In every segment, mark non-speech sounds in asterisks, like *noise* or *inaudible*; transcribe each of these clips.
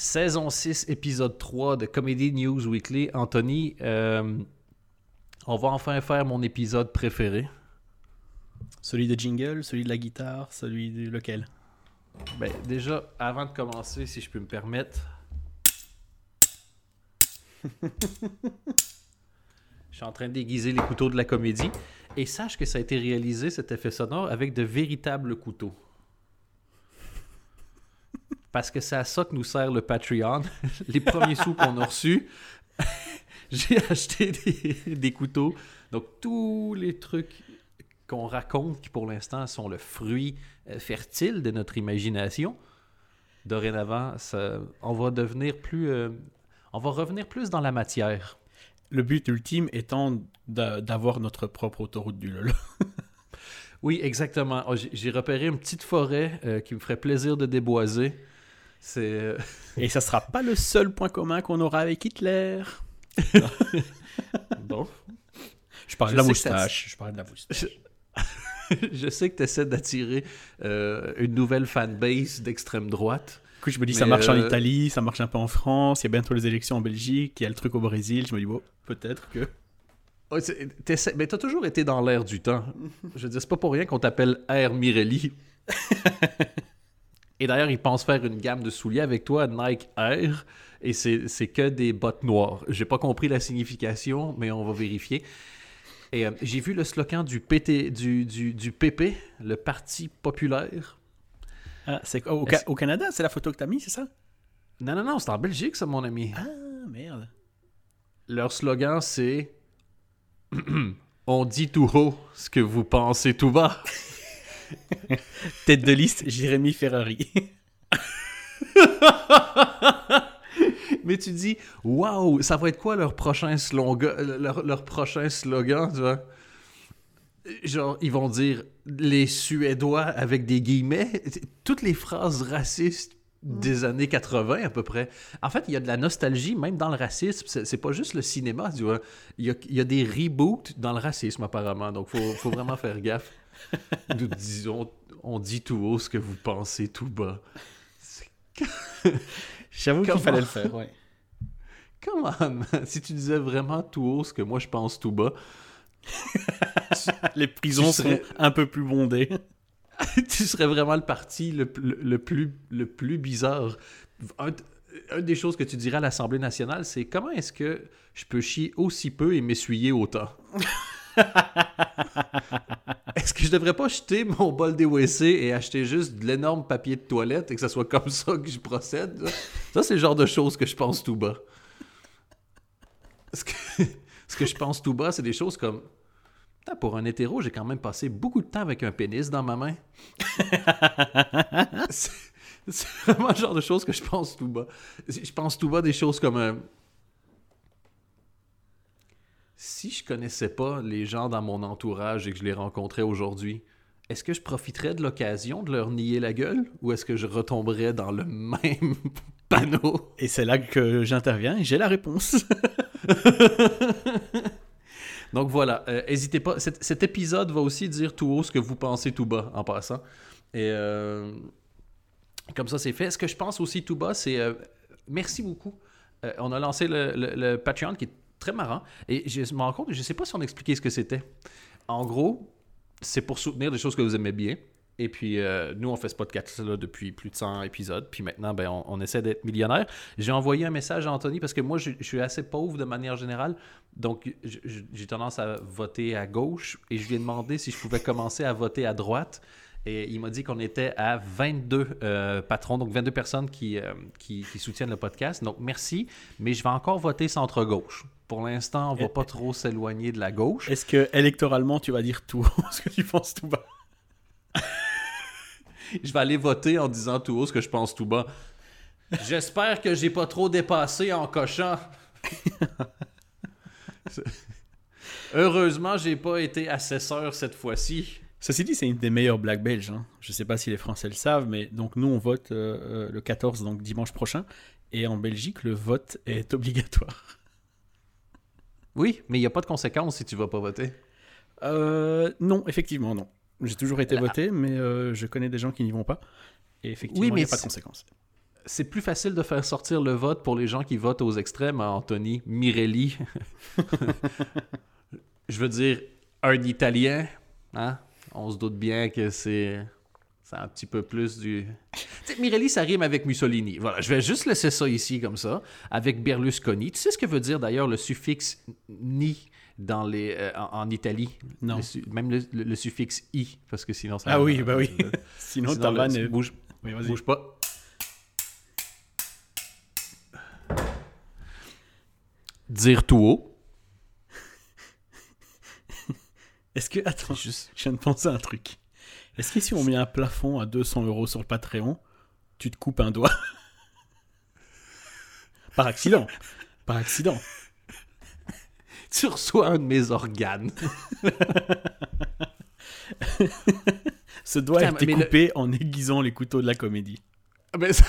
saison 6, épisode 3 de Comedy News Weekly. Anthony, euh, on va enfin faire mon épisode préféré. Celui de jingle, celui de la guitare, celui de lequel? Ben, déjà, avant de commencer, si je peux me permettre. *laughs* je suis en train déguiser les couteaux de la comédie. Et sache que ça a été réalisé, cet effet sonore, avec de véritables couteaux. Parce que c'est à ça que nous sert le Patreon. *laughs* Les premiers sous qu'on a reçus, *laughs* j'ai acheté des, des couteaux. Donc, tous les trucs qu'on raconte qui, pour l'instant, sont le fruit euh, fertile de notre imagination, dorénavant, ça- on va devenir plus... euh, on va revenir plus dans la matière. Le but ultime étant d'a- d'avoir notre propre autoroute du LOL. *laughs* Oui, exactement. Oh, j'ai- J'ai repéré une petite forêt euh, qui me ferait plaisir de déboiser. C'est... euh, Et ça sera pas le seul point commun qu'on aura avec Hitler. *laughs* bon. Je parle Je de la moustache. Je parle de la moustache. Je sais que tu essaies d'attirer euh, une nouvelle fanbase d'extrême droite. Du coup, je me dis, ça marche en euh, Italie, ça marche un peu en France, il y a bientôt les élections en Belgique, il y a le truc au Brésil. Je me dis, bon, peut-être que. Oh, Mais t'as toujours été dans l'air du temps. Je veux dire, c'est pas pour rien qu'on t'appelle Air Mirelli. *laughs* Et d'ailleurs, ils pensent faire une gamme de souliers avec toi, Nike Air, et c'est que des bottes noires. J'ai pas compris la signification, mais on va vérifier. Et euh, j'ai vu le slogan du, PT, du, du, du PP, le Parti populaire. Ah, c'est au, Ca- au Canada, c'est la photo que t'as mis, c'est ça? Non, non, non, c'est en Belgique, ça, mon ami. Ah, merde. Leur slogan, c'est *clears throat* On dit tout haut ce que vous pensez tout bas. *laughs* *laughs* Tête de liste, Jérémy Ferrari. *laughs* Mais tu dis, waouh, ça va être quoi leur prochain slogan, leur, leur prochain slogan, tu vois? Genre, ils vont dire les Suédois avec des guillemets. Toutes les phrases racistes des années 80 à peu près. En fait, il y a de la nostalgie, même dans le racisme. C'est pas juste le cinéma, tu vois. Il y a, il y a des reboots dans le racisme, apparemment. Donc, faut, faut vraiment faire gaffe. *laughs* Nous disons, on dit tout haut ce que vous pensez tout bas. *laughs* J'avoue qu'il fallait le faire, ouais. Come on. Si tu disais vraiment tout haut ce que moi je pense tout bas, *laughs* Les prisons sont un peu plus bondées. tu serais vraiment le parti le, le- le plus, le plus bizarre. Un, une des choses que tu dirais à l'Assemblée nationale, c'est comment est-ce que je peux chier aussi peu et m'essuyer autant? Est-ce que je devrais pas jeter mon bol des WC et acheter juste de l'énorme papier de toilette et que ça soit comme ça que je procède? Ça, c'est le genre de choses que je pense tout bas. Ce que, ce que je pense tout bas, c'est des choses comme Putain, pour un hétéro, j'ai quand même passé beaucoup de temps avec un pénis dans ma main. *laughs* c'est c'est vraiment le genre de choses que je pense tout bas. Je pense tout bas des choses comme euh, si je connaissais pas les gens dans mon entourage et que je les rencontrais aujourd'hui, est-ce que je profiterais de l'occasion de leur nier la gueule ou est-ce que je retomberais dans le *laughs* même panneau? Et c'est là que j'interviens et j'ai la réponse. *laughs* Donc voilà, euh, n'hésitez pas. Cet, cet épisode va aussi dire tout haut ce que vous pensez tout bas en passant. Et euh, comme ça, c'est fait. Ce que je pense aussi tout bas, c'est euh, merci beaucoup. Euh, on a lancé le, le- le Patreon qui est très marrant. Et je me rends compte, je ne sais pas si on expliquait ce que c'était. En gros, c'est pour soutenir des choses que vous aimez bien. Et puis, euh, nous, on fait ce podcast-là depuis plus de 100 épisodes. Puis maintenant, ben, on, essaie d'être millionnaire. J'ai envoyé un message à Anthony parce que moi, je, suis assez pauvre de manière générale. Donc, j'ai tendance à voter à gauche. Et je lui ai demandé si je pouvais commencer à voter à droite. Et il m'a dit qu'on était à 22 euh, patrons, donc 22 personnes euh, qui soutiennent le podcast. Donc, merci. Mais je vais encore voter centre-gauche. Pour l'instant, on va pas trop s'éloigner de la gauche. Est-ce que électoralement tu vas dire tout *laughs* ce que tu penses tout bas? *laughs* Je vais aller voter en disant tout haut ce que je pense tout bas. J'espère que j'ai pas trop dépassé en cochant. *laughs* Heureusement, j'ai pas été assesseur cette fois-ci. Ceci dit, c'est une des meilleures blagues belges. hein. Je sais pas si les Français le savent, mais donc nous on vote euh, euh, le 14, donc dimanche prochain. Et en Belgique, le vote est obligatoire. Oui, mais il n'y a pas de conséquences si tu vas pas voter. Euh, non, effectivement, non. J'ai toujours été La- voté, mais euh, je connais des gens qui n'y vont pas. Et effectivement, Oui, il mais n'y a pas de conséquences. c'est plus facile de faire sortir le vote pour les gens qui votent aux extrêmes, hein, Anthony Mirelli. *laughs* Je veux dire, un Italien, hein? on se doute bien que c'est c'est un petit peu plus du. Tu sais, Mirelli, ça rime avec Mussolini. Voilà, je vais juste laisser ça ici comme ça, avec Berlusconi. Tu sais ce que veut dire d'ailleurs le suffixe ni dans les, euh, en, en Italie? Non. Le Même le, le- le suffixe i, parce que sinon ça. Ah oui, bah oui. *laughs* *laughs* Sinon, Sinon, ta est- bouge, Oui, vas-y. bouge pas. Dire tout haut. *laughs* Est-ce que. Attends, Juste... je viens de penser à un truc. Est-ce que si on met un plafond à 200 euros sur le Patreon, tu te coupes un doigt *laughs* Par accident. Par accident. *laughs* Tu reçois un de mes organes. *laughs* Ce doigt a été le- coupé en aiguisant les couteaux de la comédie. Ah, Mais ça-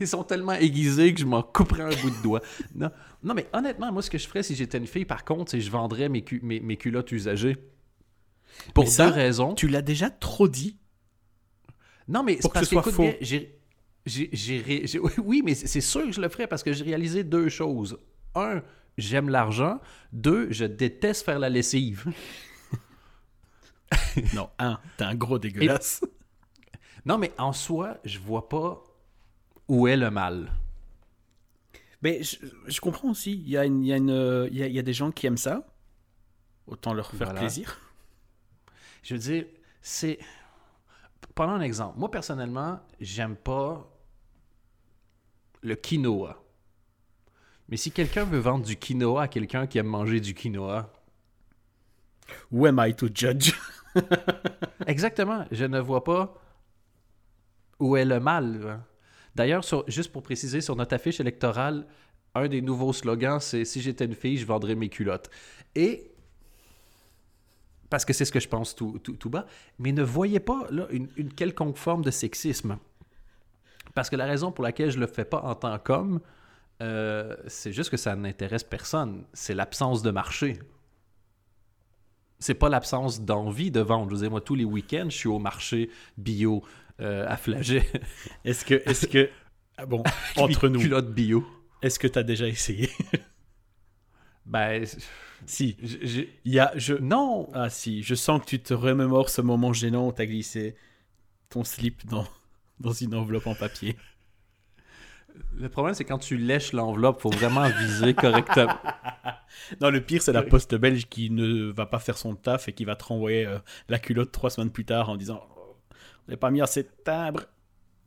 Ils sont tellement aiguisés que je m'en couperais un bout de doigt. Non. non, mais honnêtement, moi, ce que je ferais si j'étais une fille, par contre, c'est que je vendrais mes, cu- mes, mes culottes usagées. Pour Mais ça, deux raisons. Tu l'as déjà trop dit. Non, mais c'est que parce ce soit qu'écoute faux. bien, j'ai... j'ai- j'ai ré- j'ai- Oui, mais c'est sûr que je le ferais parce que j'ai réalisé deux choses. Un, j'aime l'argent. Deux, je déteste faire la lessive. *laughs* Non, un, t'es un gros dégueulasse. Non, mais en soi, je vois pas où est le mal. Mais je, je comprends aussi. Il y, a une- il y, a une, il y a- il y a des gens qui aiment ça. Autant leur faire Voilà. plaisir. Je veux dire, c'est. Prenons un exemple. Moi, personnellement, j'aime pas le quinoa. Mais si quelqu'un veut vendre du quinoa à quelqu'un qui aime manger du quinoa, Who am I to judge? *laughs* Exactement, je ne vois pas où est le mal. hein. D'ailleurs, juste pour préciser, sur notre affiche électorale, un des nouveaux slogans, c'est Si j'étais une fille, je vendrais mes culottes. Et. Parce que c'est ce que je pense tout, tout- tout bas. Mais ne voyez pas là, une, une quelconque forme de sexisme. Parce que la raison pour laquelle je le fais pas en tant qu'homme, euh, c'est juste que ça n'intéresse personne. C'est l'absence de marché. C'est pas l'absence d'envie de vendre. Je veux dire, moi, tous les week-ends, je suis au marché bio euh, à Flaget. Est-ce que, est-ce que, *laughs* ah bon, entre nous, Culotte bio. est-ce que t'as déjà essayé? Ben, Si, j- j'ai- il y a, je, non. ah si, je sens que tu te remémores ce moment gênant où t'as glissé ton slip dans, dans une enveloppe en papier. Le problème, c'est quand tu lèches l'enveloppe, faut vraiment viser correctement. *laughs* Non, le pire, c'est la poste belge qui ne va pas faire son taf et qui va te renvoyer euh, la culotte trois semaines plus tard en disant oh, On n'a pas mis assez de timbre.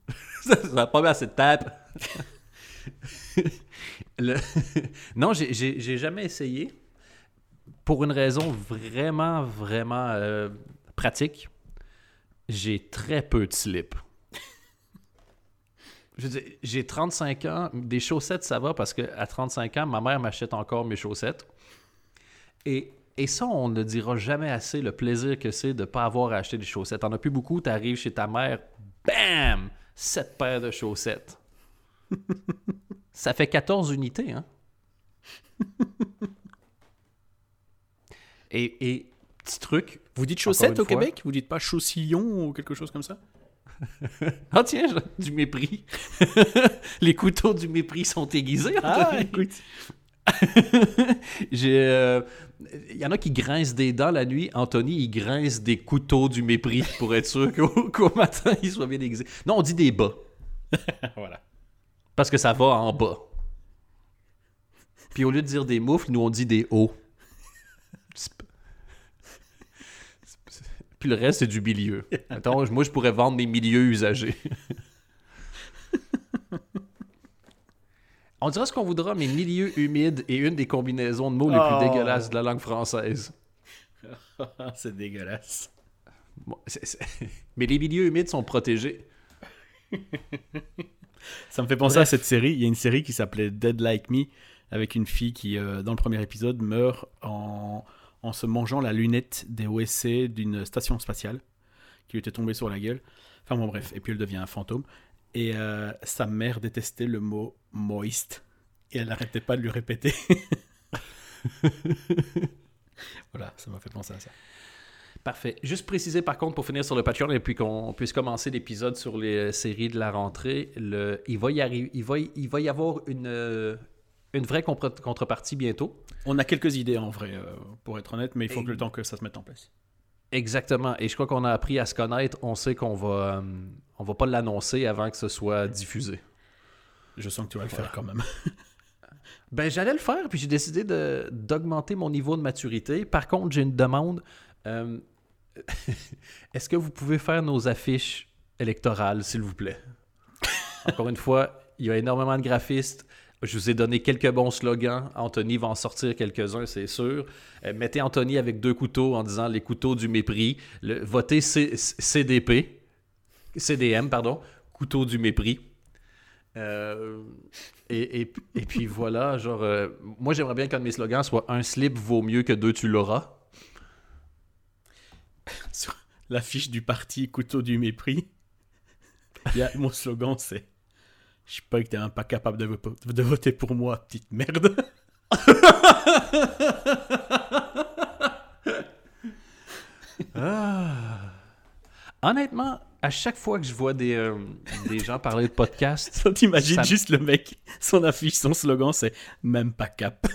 *laughs* ça va pas bien cette tape. *laughs* *laughs* Non, j'ai- jamais essayé. Pour une raison vraiment, vraiment euh, pratique. J'ai très peu de slip. J'ai 35 ans, des chaussettes, ça va parce qu'à 35 ans, ma mère m'achète encore mes chaussettes. Et, et ça, on ne dira jamais assez le plaisir que c'est de ne pas avoir à acheter des chaussettes. T'en as plus beaucoup, tu arrives chez ta mère, bam! Sept paires de chaussettes. Ça fait 14 unités, hein? *laughs* Et, et petit truc, Vous dites une au fois. Québec? Vous dites pas chaussillon ou quelque chose comme ça? *laughs* Ah tiens, du mépris. *laughs* Les couteaux du mépris sont aiguisés. Ah, écoute. J'ai, euh, il y en a qui grincent des dents la nuit. Anthony, il grince des couteaux du mépris pour être sûr qu'au, qu'au matin, il soit bien aiguisé. Non, on dit des bas. voilà. Parce que ça va en bas. Puis au lieu de dire des moufles, nous on dit des hauts. Puis le reste, c'est du milieu. Attends, moi, je pourrais vendre des milieux usagés. On dira ce qu'on voudra, mais milieu humide est une des combinaisons de mots les Oh. plus dégueulasses de la langue française. *laughs* c'est dégueulasse. Bon, *laughs* Mais les milieux humides sont protégés. *laughs* Ça me fait penser Bref. à cette série. Il y a une série qui s'appelait Dead Like Me, avec une fille qui, euh, dans le premier épisode, meurt en, en se mangeant la lunette des OSC d'une station spatiale qui lui était tombée sur la gueule. Enfin bon, bref. Et puis elle devient un fantôme. Et euh, sa mère détestait le mot moist. Et elle n'arrêtait pas de lui répéter. *laughs* voilà, ça m'a fait penser à ça. Parfait. Juste préciser par contre pour finir sur le Patreon et puis qu'on puisse commencer l'épisode sur les séries de la rentrée, le, il, va y arriver, il, va y, il va y avoir une, euh, une vraie contre- contrepartie bientôt. On a quelques idées en vrai, euh, pour être honnête, mais il faut que le temps que ça se mette en place. Exactement. Et je crois qu'on a appris à se connaître. On sait qu'on va, euh, on va pas l'annoncer avant que ce soit diffusé. Je sens que tu vas le faire quand même. *laughs* Ben, j'allais le faire, puis j'ai décidé d'augmenter mon niveau de maturité. Par contre, j'ai une demande. Euh, Est-ce que vous pouvez faire nos affiches électorales, s'il vous plaît? *laughs* Encore une fois, il y a énormément de graphistes. Je vous ai donné quelques bons slogans. Anthony va en sortir quelques-uns, c'est sûr. Euh, mettez Anthony avec deux couteaux en disant les couteaux du mépris. Le, votez C- C- CDP. CDM, pardon. Couteau du mépris. Euh, et, et, et puis voilà, genre, euh, moi j'aimerais bien qu'un de mes slogans soit un slip vaut mieux que deux tu l'auras. *laughs* Sur l'affiche du parti Couteau du mépris, il y a, mon slogan c'est Je sais pas que t'es un pas capable de, de voter pour moi, petite merde. *laughs* Honnêtement, à chaque fois que je vois des, euh, des gens parler de podcast, *laughs* T'imagines Ça- juste le mec, son affiche, son slogan c'est Même pas cap.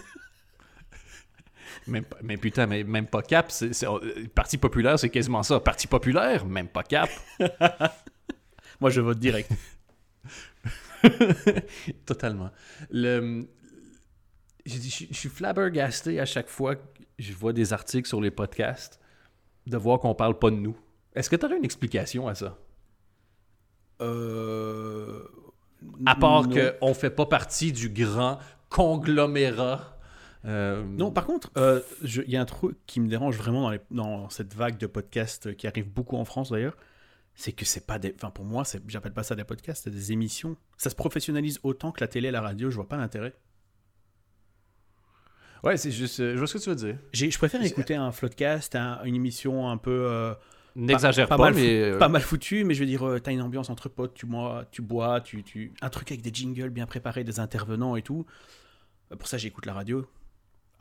Même, mais putain, mais même pas cap, euh, Parti populaire, c'est quasiment ça. Parti populaire, même pas cap. *laughs* Moi je vote direct. *laughs* Totalement. Le, je, je- je suis flabbergasté à chaque fois que je vois des articles sur les podcasts de voir qu'on parle pas de nous. Est-ce que tu aurais une explication à ça? Euh... À part qu'on fait pas partie du grand conglomérat. Euh, Non, par contre, euh, il y a un truc qui me dérange vraiment dans, les- dans cette vague de podcasts qui arrive beaucoup en France d'ailleurs, c'est que c'est pas des. Enfin, pour moi, j'appelle pas ça des podcasts, c'est des émissions. Ça se professionnalise autant que la télé et la radio, je vois pas l'intérêt. Ouais, c'est juste. euh, je vois ce que tu veux dire. Je préfère écouter un floodcast, un- une émission un peu. euh, N'exagère pas, mal, mais. pas mal foutu, mais je veux dire, euh, t'as une ambiance entre potes, tu bois, tu bois, tu, tu... un truc avec des jingles bien préparés, des intervenants et tout. Pour ça, j'écoute la radio.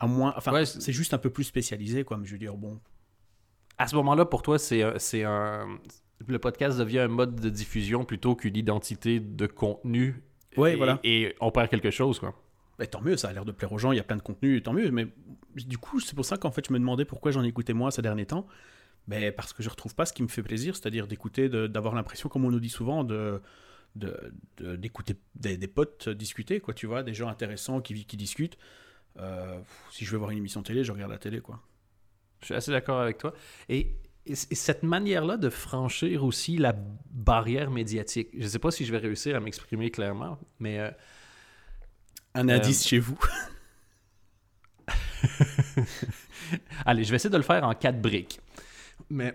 À moins, enfin, Ouais, c'est- juste un peu plus spécialisé, quoi. Mais je veux dire, bon, À ce moment-là, pour toi, c'est un- c'est un. Le podcast devient un mode de diffusion plutôt qu'une identité de contenu. Ouais, et, voilà. Et on perd quelque chose, quoi. Bah, tant mieux, ça a l'air de plaire aux gens, il y a plein de contenu, tant mieux. Mais du coup, c'est pour ça qu'en fait, je me demandais pourquoi j'en écoutais moins ces derniers temps. Ben, parce que je retrouve pas ce qui me fait plaisir, c'est-à-dire d'écouter, de- d'avoir l'impression, comme on nous dit souvent, de de- de- d'écouter des, des potes discuter, quoi, tu vois, des gens intéressants qui, qui discutent. Euh, si je veux voir une émission télé, je regarde la télé, quoi. Je suis assez d'accord avec toi. Et, et c- et cette manière-là de franchir aussi la barrière médiatique, je ne sais pas si je vais réussir à m'exprimer clairement, mais euh, Un Euh, indice chez vous. *laughs* *laughs* allez, je vais essayer de le faire en quatre briques. Mais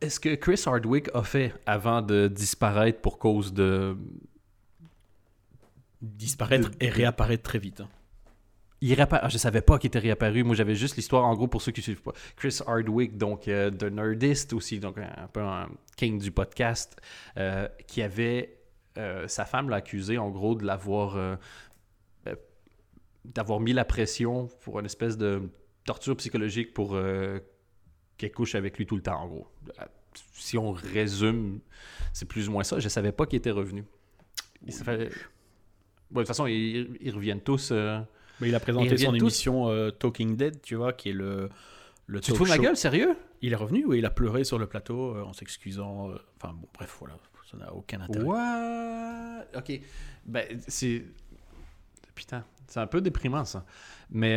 est-ce que Chris Hardwick a fait avant de disparaître pour cause de... Disparaître de- et réapparaître très vite. hein. Il réappa- ah, je savais pas qu'il était réapparu. Moi, j'avais juste l'histoire, en gros, pour ceux qui ne suivent pas. Chris Hardwick, donc euh, de Nerdist aussi, donc un, peu un king du podcast, euh, qui avait euh, sa femme l'a accusé, en gros, de l'avoir euh, euh, d'avoir mis la pression pour une espèce de torture psychologique pour qu'elle couche avec lui tout le temps, en gros. Si on résume, c'est plus ou moins ça. Je savais pas qu'il était revenu. Il fait- de toute façon, ils, ils reviennent tous. euh, Mais il a présenté son tous. émission euh, Talking Dead, tu vois, qui est le, le Tu te fous ma gueule, sérieux? Il est revenu ou il a pleuré sur le plateau euh, en s'excusant. Enfin bon, bref, voilà, ça n'a aucun intérêt. What? Ok. Ben, c'est. Putain, c'est un peu déprimant, ça. Mais,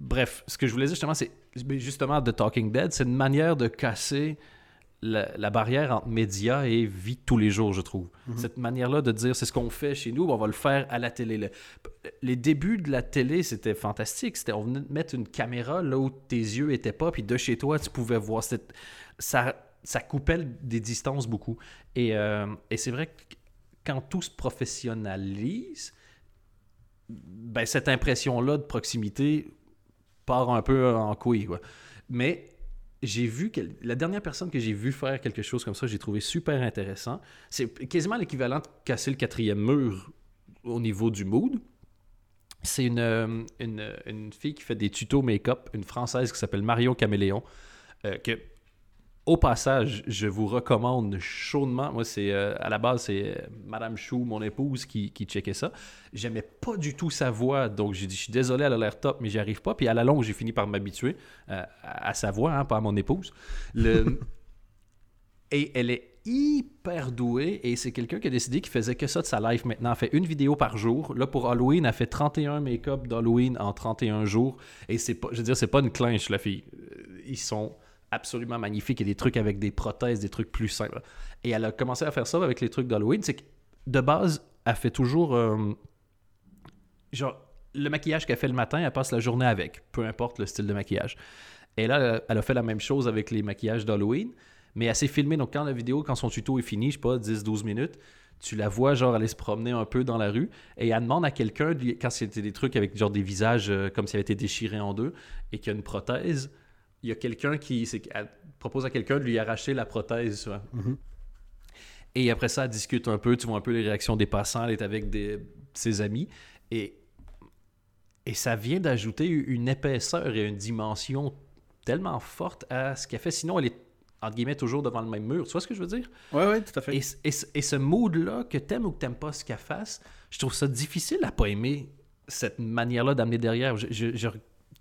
bref, ce que je voulais dire justement, c'est. ben, Justement, The Talking Dead, c'est une manière de casser la, la barrière entre médias et vie de tous les jours, je trouve. Mhm. Cette manière-là de dire c'est ce qu'on fait chez nous, on va le faire à la télé. Le- les débuts de la télé, c'était fantastique. C'était, on venait de mettre une caméra là où tes yeux étaient pas, puis de chez toi, tu pouvais voir. Cette, ça, ça coupait des distances beaucoup. Et, euh, et c'est vrai que quand tout se professionnalise, ben, cette impression-là de proximité part un peu en couille. Quoi. Mais j'ai vu la dernière personne que j'ai vu faire quelque chose comme ça, j'ai trouvé super intéressant. C'est quasiment l'équivalent de casser le quatrième mur au niveau du mood. C'est une, euh, une, une fille qui fait des tutos make-up, une française qui s'appelle Marion Caméléon. euh, que, au passage, je vous recommande chaudement. Moi, c'est euh, à la base, c'est euh, Madame Chou, mon épouse, qui, qui checkait ça. J'aimais pas du tout sa voix, donc j'ai dit, je suis désolé, elle a l'air top, mais j'y arrive pas. Puis à la longue, j'ai fini par m'habituer euh, à, à sa voix, hein, pas à mon épouse. Le... *laughs* et elle est hyper douée et c'est quelqu'un qui a décidé qu'il faisait que ça de sa life maintenant. Elle fait une vidéo par jour. Là, pour Halloween, elle fait 31 make-up d'Halloween en 31 jours. Et c'est pas, je veux dire, c'est pas une clinche, la fille. Ils sont absolument y a des trucs avec des prothèses, des trucs plus simples. Et elle a commencé à faire ça avec les trucs d'Halloween. C'est que de base, elle fait toujours. euh, genre, le maquillage qu'elle fait le matin, elle passe la journée avec, peu importe le style de maquillage. Et là, elle a fait la même chose avec les maquillages d'Halloween, mais elle s'est filmée. Donc, quand la vidéo, quand son tuto est fini, je sais pas, 10-12 minutes, tu la vois, genre, aller se promener un peu dans la rue, et elle demande à quelqu'un, quand c'était des trucs avec, genre, des visages euh, comme s'ils avaient été déchirés en deux, et qu'il y a une prothèse, il y a quelqu'un qui. propose à quelqu'un de lui arracher la prothèse. Mhm. Et après ça, elle discute un peu, tu vois un peu les réactions des passants, elle est avec des, ses amis, et, et ça vient d'ajouter une épaisseur et une dimension tellement forte à ce qu'elle fait. Sinon, elle est, entre guillemets, toujours devant le même mur. Tu vois ce que je veux dire? Ouais, ouais, tout à fait. Et, ce- et ce- et ce mood-là, que t'aimes ou que t'aimes pas ce qu'elle fasse, je trouve ça difficile à pas aimer cette manière-là d'amener derrière. Je, je- je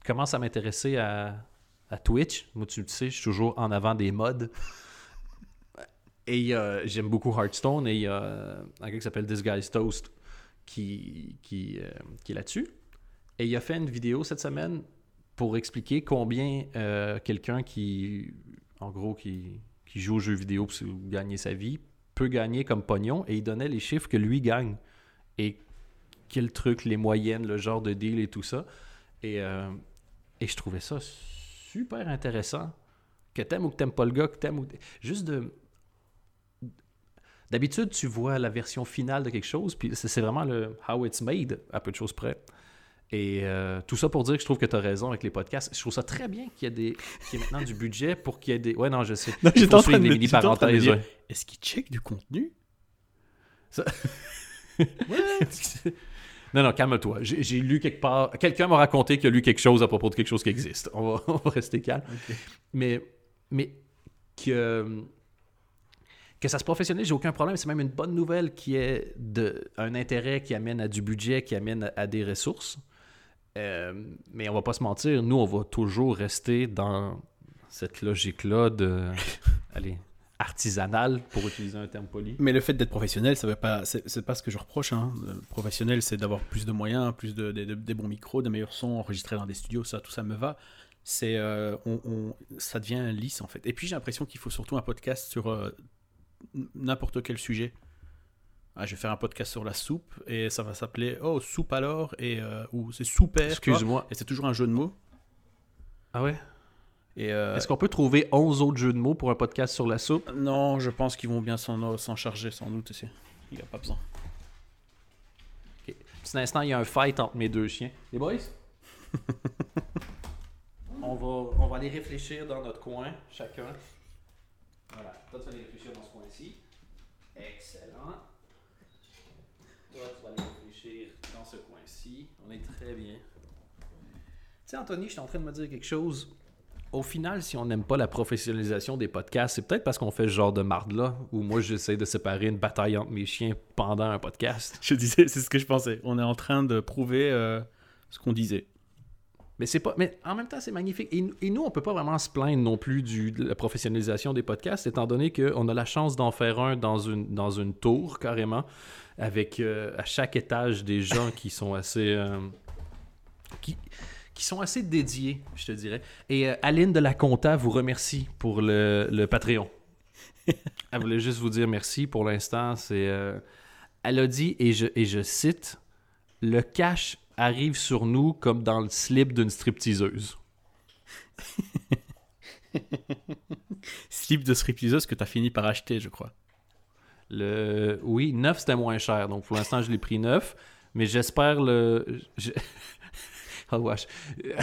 commence à m'intéresser à, à Twitch. Moi, tu le sais, je suis toujours en avant des modes. *laughs* Et euh, j'aime beaucoup Hearthstone. Et il y a un gars qui s'appelle This Toast qui, qui, euh, qui est là-dessus. Et il a fait une vidéo cette semaine pour expliquer combien euh, quelqu'un qui, en gros, qui, qui joue aux jeux vidéo pour gagner sa vie, peut gagner comme pognon. Et il donnait les chiffres que lui gagne. Et quel truc, les moyennes, le genre de deal et tout ça. Et, et je trouvais ça super intéressant. Que t'aimes ou que t'aimes pas le gars, que t'aimes ou... Juste de... D'habitude, tu vois la version finale de quelque chose, puis c'est vraiment le how it's made, à peu de choses près. Et euh, tout ça pour dire que je trouve que tu as raison avec les podcasts. Je trouve ça très bien qu'il y ait des qu'il y ait maintenant du budget pour qu'il y ait des. Ouais, non, je sais. *laughs* Non, j'étais en train de mini parenthèses. ouais. Est-ce qu'il check du contenu? *laughs* *laughs* Non, non, calme-toi. J'ai lu quelque part. Quelqu'un m'a raconté qu'il a lu quelque chose à propos de quelque chose qui existe. On va, *laughs* on va rester calme. Mais, mais que, que ça se professionnalise, j'ai aucun problème. C'est même une bonne nouvelle qui est de, un intérêt qui amène à du budget, qui amène à, à des ressources. Euh, mais on va pas se mentir, nous, on va toujours rester dans cette logique-là de. *laughs* allez, artisanale, pour utiliser un terme poli. Mais le fait d'être professionnel, ça veut pas, c'est pas ce que je reproche. Hein. Professionnel, c'est d'avoir plus de moyens, plus de, de- de- des bons micros, des meilleurs sons enregistrés dans des studios, ça, tout ça me va. C'est, euh, on, on- ça devient lisse en fait. Et puis j'ai l'impression qu'il faut surtout un podcast sur euh, n'importe quel sujet. Ah, je vais faire un podcast sur la soupe et ça va s'appeler Oh soupe alors et euh, ou c'est vois. Excuse-moi. Et c'est toujours un jeu de mots. Ah ouais? Euh, Est-ce qu'on peut trouver 11 autres jeux de mots pour un podcast sur la soupe? non, je pense qu'ils vont bien s'en charger sans doute. aussi. Il n'y a pas besoin. Petit instant, il y a un fight entre mes deux chiens. Les boys? *laughs* on, va, on va aller réfléchir dans notre coin, chacun. Voilà. Toi, tu vas aller réfléchir dans ce coin-ci. Excellent. Toi, tu vas aller réfléchir dans ce coin-ci. On est très bien. Tu sais, Anthony, je suis en train de me dire quelque chose. Au final, si on n'aime pas la professionnalisation des podcasts, c'est peut-être parce qu'on fait ce genre de marde-là, où moi, j'essaie de séparer une bataille entre mes chiens pendant un podcast. *laughs* Je disais, c'est ce que je pensais. On est en train de prouver euh, ce qu'on disait. Mais c'est pas. Mais en même temps, c'est magnifique. Et, et nous, on peut pas vraiment se plaindre non plus du, de la professionnalisation des podcasts, étant donné qu'on a la chance d'en faire un dans une, dans une tour, carrément, avec euh, à chaque étage des gens qui sont assez. euh, qui, qui sont assez dédiés, je te dirais. Et euh, Aline de la Conta vous remercie pour le, le Patreon. *laughs* Elle voulait juste vous dire merci pour l'instant. C'est, euh, elle a dit, et je, et je cite, le cash arrive sur nous comme dans le slip d'une stripteaseuse. *laughs* Slip de stripteaseuse que tu as fini par acheter, je crois. Le... Oui, neuf c'était moins cher, donc pour l'instant je l'ai pris neuf, mais j'espère le. je- oh wesh. *laughs*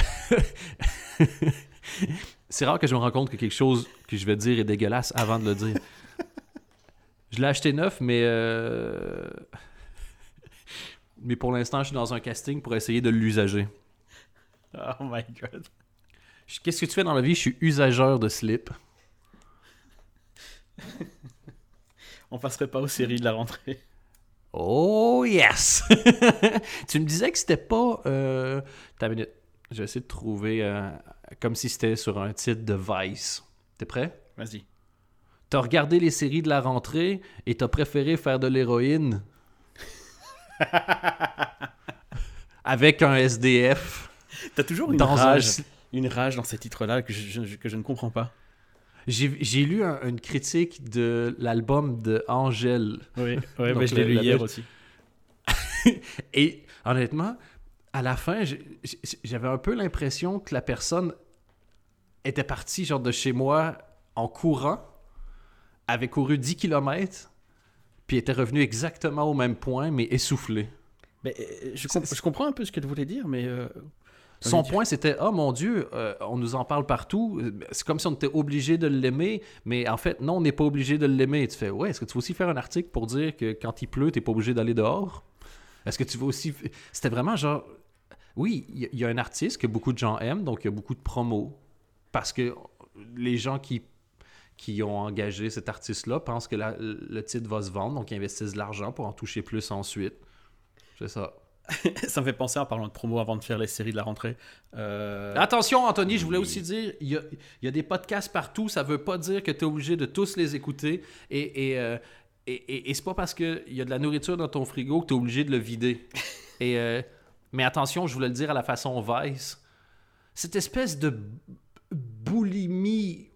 C'est rare que je me rende compte que quelque chose que je vais dire est dégueulasse avant de le dire. Je l'ai acheté neuf, mais. euh, mais pour l'instant, je suis dans un casting pour essayer de l'usager. Oh my god. Qu'est-ce que tu fais dans la vie? Je suis usageur de slip. On passerait pas aux séries de la rentrée. Oh yes! *laughs* tu me disais que c'était pas. Euh... T'as minute. Je vais essayer de trouver euh, comme si c'était sur un titre de Vice. T'es prêt? Vas-y. T'as regardé les séries de la rentrée et t'as préféré faire de l'héroïne? *laughs* Avec un SDF T'as toujours une dans rage, une rage dans ces titres-là que je, je- que je ne comprends pas. J'ai lu un- une critique de l'album de Angèle. Oui, ouais, je l'ai la- lu hier belle- aussi. *laughs* Et honnêtement, à la fin, j'avais un peu l'impression que la personne était partie genre de chez moi en courant, avait couru 10 km, puis était revenu exactement au même point, mais essoufflé. Mais, euh, je, comp- je comprends un peu ce qu'elle voulait dire, mais. euh, Son point, c'était Oh mon Dieu, euh, on nous en parle partout. C'est comme si on était obligé de l'aimer, mais en fait, non, on n'est pas obligé de l'aimer. Et tu fais Ouais, est-ce que tu veux aussi faire un article pour dire que quand il pleut, tu n'es pas obligé d'aller dehors? Est-ce que tu veux aussi. C'était vraiment genre Oui, il y, a un artiste que beaucoup de gens aiment, donc il y a beaucoup de promos. Parce que les gens qui, qui ont engagé cet artiste-là pensent que la- le titre va se vendre, donc ils investissent de l'argent pour en toucher plus ensuite. C'est ça. *laughs* ça me fait penser en parlant de promo avant de faire les séries de la rentrée. Euh, Attention, Anthony, je voulais aussi dire, il y a, il y a des podcasts partout, ça veut pas dire que tu es obligé de tous les écouter. Et, et, euh, et, et- et c'est pas parce qu'il y a de la nourriture dans ton frigo que tu es obligé de le vider. *laughs* et, euh, mais attention, je voulais le dire à la façon Vice. Cette espèce de boulimie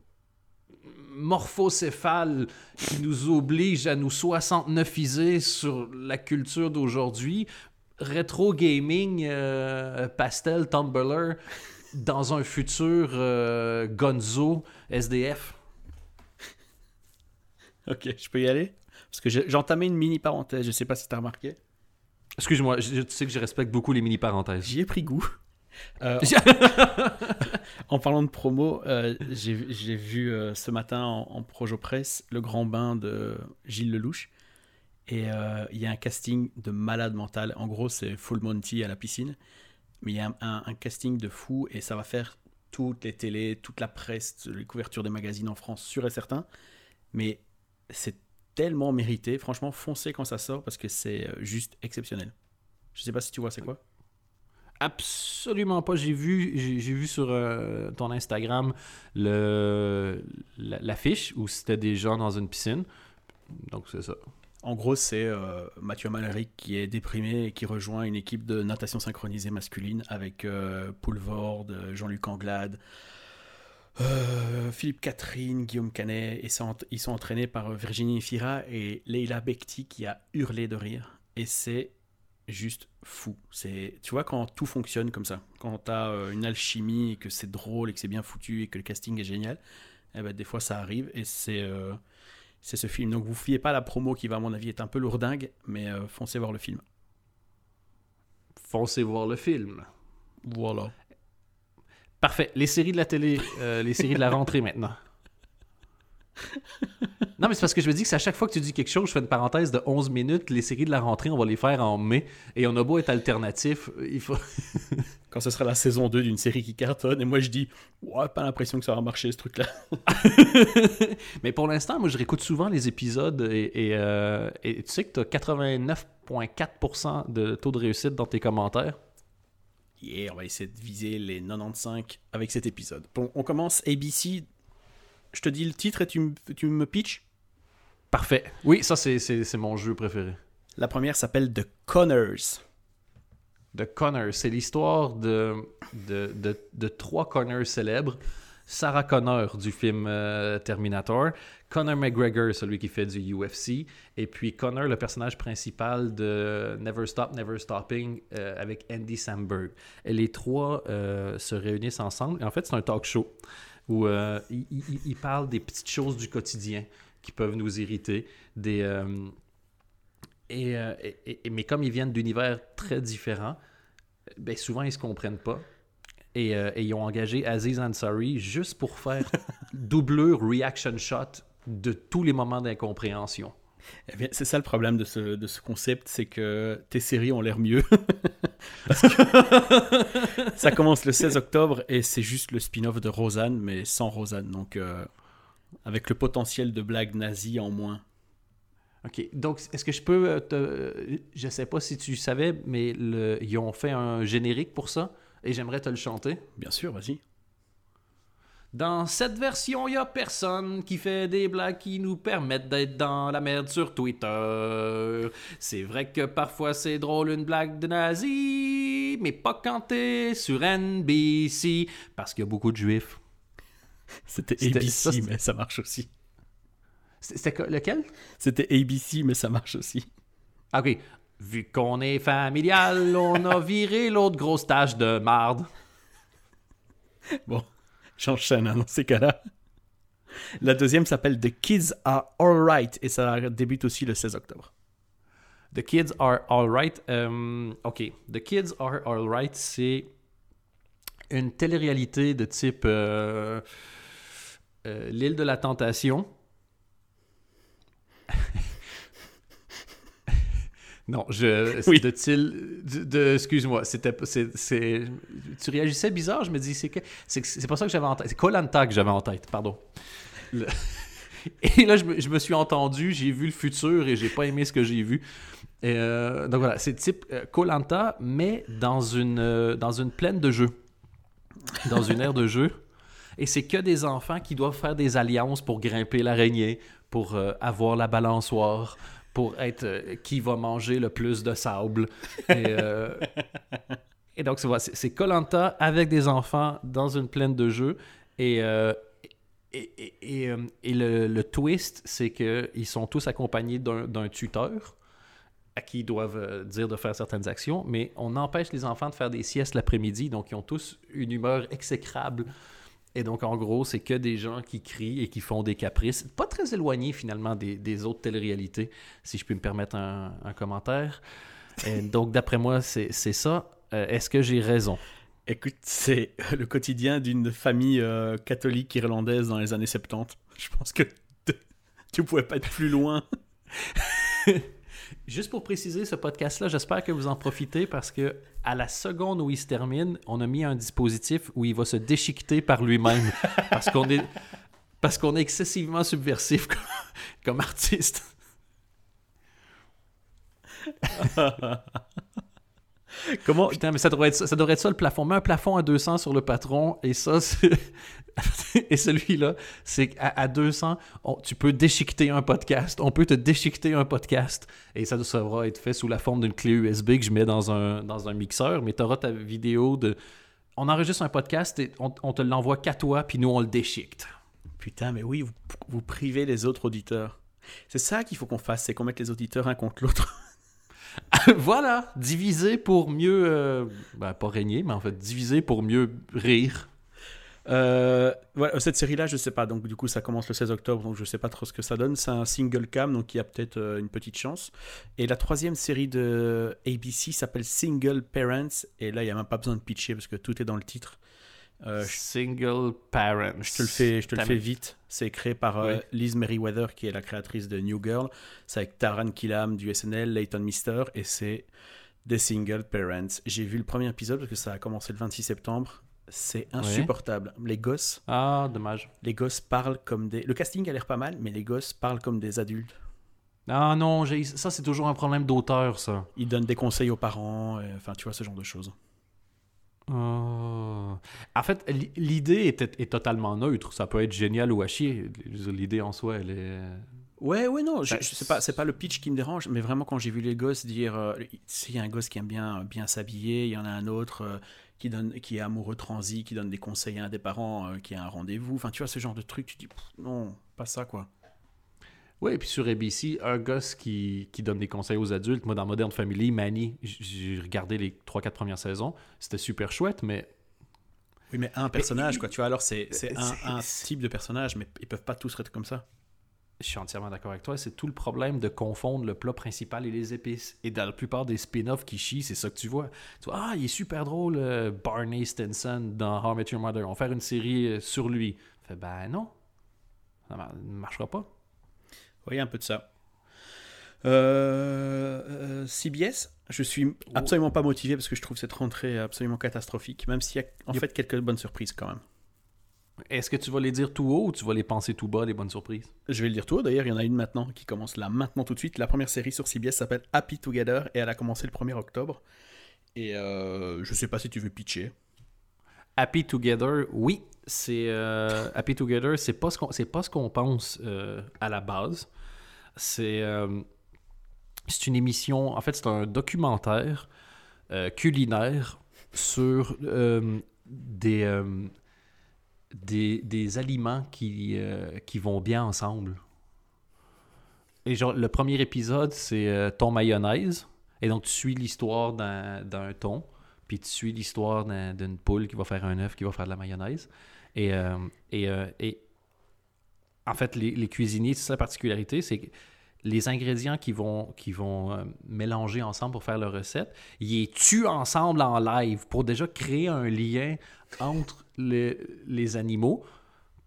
morphocéphale qui nous oblige à nous 69iser sur la culture d'aujourd'hui, rétro gaming, euh, pastel, Tumblr, dans un futur euh, Gonzo, SDF. Ok, je peux y aller? Parce que j'ai entamé une mini parenthèse, je sais pas si t'as remarqué. Excuse-moi, tu sais que je respecte beaucoup les mini-parenthèses. J'y ai pris goût. Euh, *laughs* en parlant de promo, j'ai vu ce matin en, en Projo Presse le grand bain de Gilles Lelouch. Et euh, il y a un casting de malade mental. En gros, c'est Full Monty à la piscine. Mais il y a un, casting de fou et ça va faire toutes les télés, toute la presse, les couvertures des magazines en France, sûr et certain. Mais c'est tellement mérité. Franchement, foncez quand ça sort parce que c'est euh, juste exceptionnel. Je sais pas si tu vois c'est quoi. Absolument pas. J'ai vu, j'ai, vu sur euh, ton Instagram le, la- l'affiche où c'était des gens dans une piscine. Donc c'est ça. En gros, c'est euh, Mathieu Malaric qui est déprimé et qui rejoint une équipe de natation synchronisée masculine avec euh, Poulvord, euh, Jean-Luc Anglade, euh, Philippe Catherine, Guillaume Canet. Ils sont entraînés par euh, Virginie Fira et Leila Bekti qui a hurlé de rire. Et c'est juste fou. C'est, tu vois, quand tout fonctionne comme ça, quand tu as une alchimie et que c'est drôle et que c'est bien foutu et que le casting est génial, eh ben, des fois ça arrive et c'est. C'est ce film. Donc vous fiez pas à la promo qui va à mon avis être un peu lourdingue, mais euh, foncez voir le film. Foncez voir le film. Voilà. Parfait. Les séries de la télé, euh, les séries de la rentrée maintenant. *laughs* Non, mais c'est parce que je me dis que c'est à chaque fois que tu dis quelque chose, je fais une parenthèse de 11 minutes. Les séries de la rentrée, on va les faire en mai. Et on a beau être alternatif, il faut. *laughs* Quand ce sera la saison 2 d'une série qui cartonne, et moi je dis, ouais, pas l'impression que ça va marcher ce truc-là. *laughs* mais pour l'instant, moi, je réécoute souvent les épisodes et, et, euh, et tu sais que tu as 89,4% de taux de réussite dans tes commentaires? Yeah, on va essayer de viser les 95 avec cet épisode. Bon, on commence ABC. Je te dis le titre et tu, tu me pitches? Parfait. Oui, ça, c'est- mon jeu préféré. La première s'appelle The Connors. de Connor. C'est l'histoire de, de, de, de trois Connors célèbres. Sarah Connor du film euh, Terminator, Connor McGregor, celui qui fait du UFC, et puis Connor, le personnage principal de Never Stop, Never Stopping euh, avec Andy Samberg. Et les trois euh, se réunissent ensemble. Et en fait, c'est un talk show où ils parlent des petites choses du quotidien qui peuvent nous irriter, des, euh, et, euh, et- et- mais comme ils viennent d'univers très différents, ben souvent ils se comprennent pas. Et, euh, et ils ont engagé Aziz Ansari juste pour faire *laughs* doublure reaction shot de tous les moments d'incompréhension. Eh c'est ça le problème de ce, de ce concept, c'est que tes séries ont l'air mieux. *laughs* Parce que *laughs* ça commence le 16 octobre et c'est juste le spin-off de Rosanne, mais sans Rosanne. Donc, euh, avec le potentiel de blagues nazies en moins. OK. Donc, est-ce que je peux euh, te... Je sais pas si tu savais, mais le... ils ont fait un générique pour ça et j'aimerais te le chanter. Bien sûr, vas-y. Dans cette version, il n'y a personne qui fait des blagues qui nous permettent d'être dans la merde sur Twitter. C'est vrai que parfois c'est drôle une blague de nazi, mais pas quand t'es sur NBC, parce qu'il y a beaucoup de juifs. *laughs* C'était ABC, ça, mais ça marche aussi. C'était lequel? C'était ABC, mais ça marche aussi. Ah, Ok. Vu qu'on est familial, on a viré l'autre grosse tâche de marde. Bon, j'enchaîne hein, dans ces cas-là. La deuxième s'appelle The Kids Are Alright et ça débute aussi le 16 octobre. The Kids Are Alright. Euh, ok. The Kids Are Alright, c'est une télé-réalité de type euh, euh, L'île de la Tentation. *laughs* non, je. Oui. De til- de, de- excuse-moi, c'était. tu réagissais bizarre, je me dis, c'est que. C'est pas ça que j'avais en tête. C'est Colanta que j'avais en tête, pardon. Le- *laughs* Et là, je me, je me suis entendu, j'ai vu le futur et j'ai pas aimé ce que j'ai vu. Et, euh, donc voilà, c'est type Colanta, mais dans une, euh, dans une plaine de jeu. Dans une aire de jeu. Et c'est que des enfants qui doivent faire des alliances pour grimper l'araignée, pour euh, avoir la balançoire, pour être euh, qui va manger le plus de sable. Et, euh, *laughs* et donc, c'est Colanta avec des enfants dans une plaine de jeu. Et, et, et- le, le twist, c'est qu'ils sont tous accompagnés d'un d'un tuteur à qui ils doivent dire de faire certaines actions, mais on empêche les enfants de faire des siestes l'après-midi, donc ils ont tous une humeur exécrable. Et donc, en gros, c'est que des gens qui crient et qui font des caprices. Pas très éloignés, finalement, des, des autres téléréalités, si je peux me permettre un, un commentaire. Et *laughs* donc, d'après moi, c'est ça. Euh, Est-ce que j'ai raison? Écoute, c'est *laughs* le quotidien d'une famille euh, catholique irlandaise dans les années 70. Je pense que *laughs* tu pouvais pas être plus loin. Juste pour préciser ce podcast-là, j'espère que vous en profitez parce que à la seconde où il se termine, on a mis un dispositif où il va se déchiqueter par lui-même *laughs* parce qu'on est parce qu'on est excessivement subversif *laughs* comme, comme artiste. *laughs* Comment Putain, mais ça devrait être ça, devrait être ça le plafond. Mets un plafond à 200 sur le patron et ça, c'est- *laughs* et celui-là, c'est qu'à à 200, on- tu peux déchiqueter un podcast. On peut te déchiqueter un podcast et ça devra être fait sous la forme d'une clé USB que je mets dans un, dans un mixeur. Mais tu auras ta vidéo de. On enregistre un podcast et on, on te l'envoie qu'à toi, puis nous, on le déchiquete. Putain, mais oui, vous, vous privez les autres auditeurs. C'est ça qu'il faut qu'on fasse, c'est qu'on mette les auditeurs un contre l'autre. *laughs* voilà, diviser pour mieux. euh, ben, pas régner, mais en fait, diviser pour mieux rire. Euh, cette série-là, je sais pas. Donc, du coup, ça commence le 16 octobre, donc je sais pas trop ce que ça donne. C'est un single cam, donc il y a peut-être euh, une petite chance. Et la troisième série de ABC s'appelle Single Parents. Et là, il y a même pas besoin de pitcher parce que tout est dans le titre. Euh, Single parents. je te le fais, je te le T'as- fais vite. C'est créé par euh. Liz Merriweather, qui est la créatrice de New Girl. C'est avec Taran Killam du SNL, Leighton Mister, et c'est des Single Parents. J'ai vu le premier épisode parce que ça a commencé le 26 septembre. C'est insupportable. Les gosses, Ah, dommage. les gosses parlent comme des. Le casting a l'air pas mal, mais les gosses parlent comme des adultes. Ah non, ça c'est toujours un problème d'auteur, ça. Ils donnent des conseils aux parents, et- enfin, tu vois, ce genre de choses. Ah. En fait, l'idée est, est totalement neutre. Ça peut être génial ou à chier. L'idée en soi, elle est... Ouais, ouais, non, je, Ben, je sais pas, c'est pas le pitch qui me dérange, mais vraiment quand j'ai vu les gosses dire, euh, s'il y a un gosse qui aime bien, bien s'habiller, il y en a un autre euh, qui donne, qui est amoureux transi, qui donne des conseils à un des parents, euh, qui a un rendez-vous, enfin, tu vois, ce genre de truc, tu dis, pff, non, pas ça, quoi. Oui, et puis sur ABC, un gosse qui, qui donne des conseils aux adultes. Moi, dans Modern Family, Manny, j'ai regardé les 3-4 premières saisons. C'était super chouette, mais Oui, mais un personnage, quoi, tu vois, alors c'est c'est un, type de personnage, mais ils peuvent pas tous être comme ça. je suis entièrement d'accord avec toi. C'est tout le problème de confondre le plat principal et les épices. Et dans la plupart des spin-offs qui chient, c'est ça que tu vois. Tu vois, ah, il est super drôle, euh, Barney Stinson dans How I Met Your Mother. On va faire une série euh, sur lui. Fait, ben non, ça ne marchera pas. Oui, un peu de ça. Euh, euh, CBS, je suis absolument pas motivé parce que je trouve cette rentrée absolument catastrophique, même s'il y a en Yep. fait quelques bonnes surprises quand même. Est-ce que tu vas les dire tout haut ou tu vas les penser tout bas, les bonnes surprises? Je vais le dire tout haut, d'ailleurs, il y en a une maintenant qui commence là, maintenant tout de suite. La première série sur CBS s'appelle Happy Together et elle a commencé le 1er octobre. Et euh, je sais pas si tu veux pitcher. Happy Together, oui, c'est euh, Happy Together, c'est pas ce qu'on c'est pas ce qu'on pense euh, à la base. C'est euh, c'est une émission, en fait, c'est un documentaire culinaire sur des, des des aliments qui qui vont bien ensemble. Et genre le premier épisode, c'est ton mayonnaise et donc tu suis l'histoire d'un d'un thon puis tu suis l'histoire d'un- d'une poule qui va faire un œuf, qui va faire de la mayonnaise. Et, euh, et, euh, et en fait, les, cuisiniers, c'est la particularité, c'est que les ingrédients qu'ils vont, qui vont euh, mélanger ensemble pour faire leur recette, ils les tuent ensemble en live pour déjà créer un lien entre le- les animaux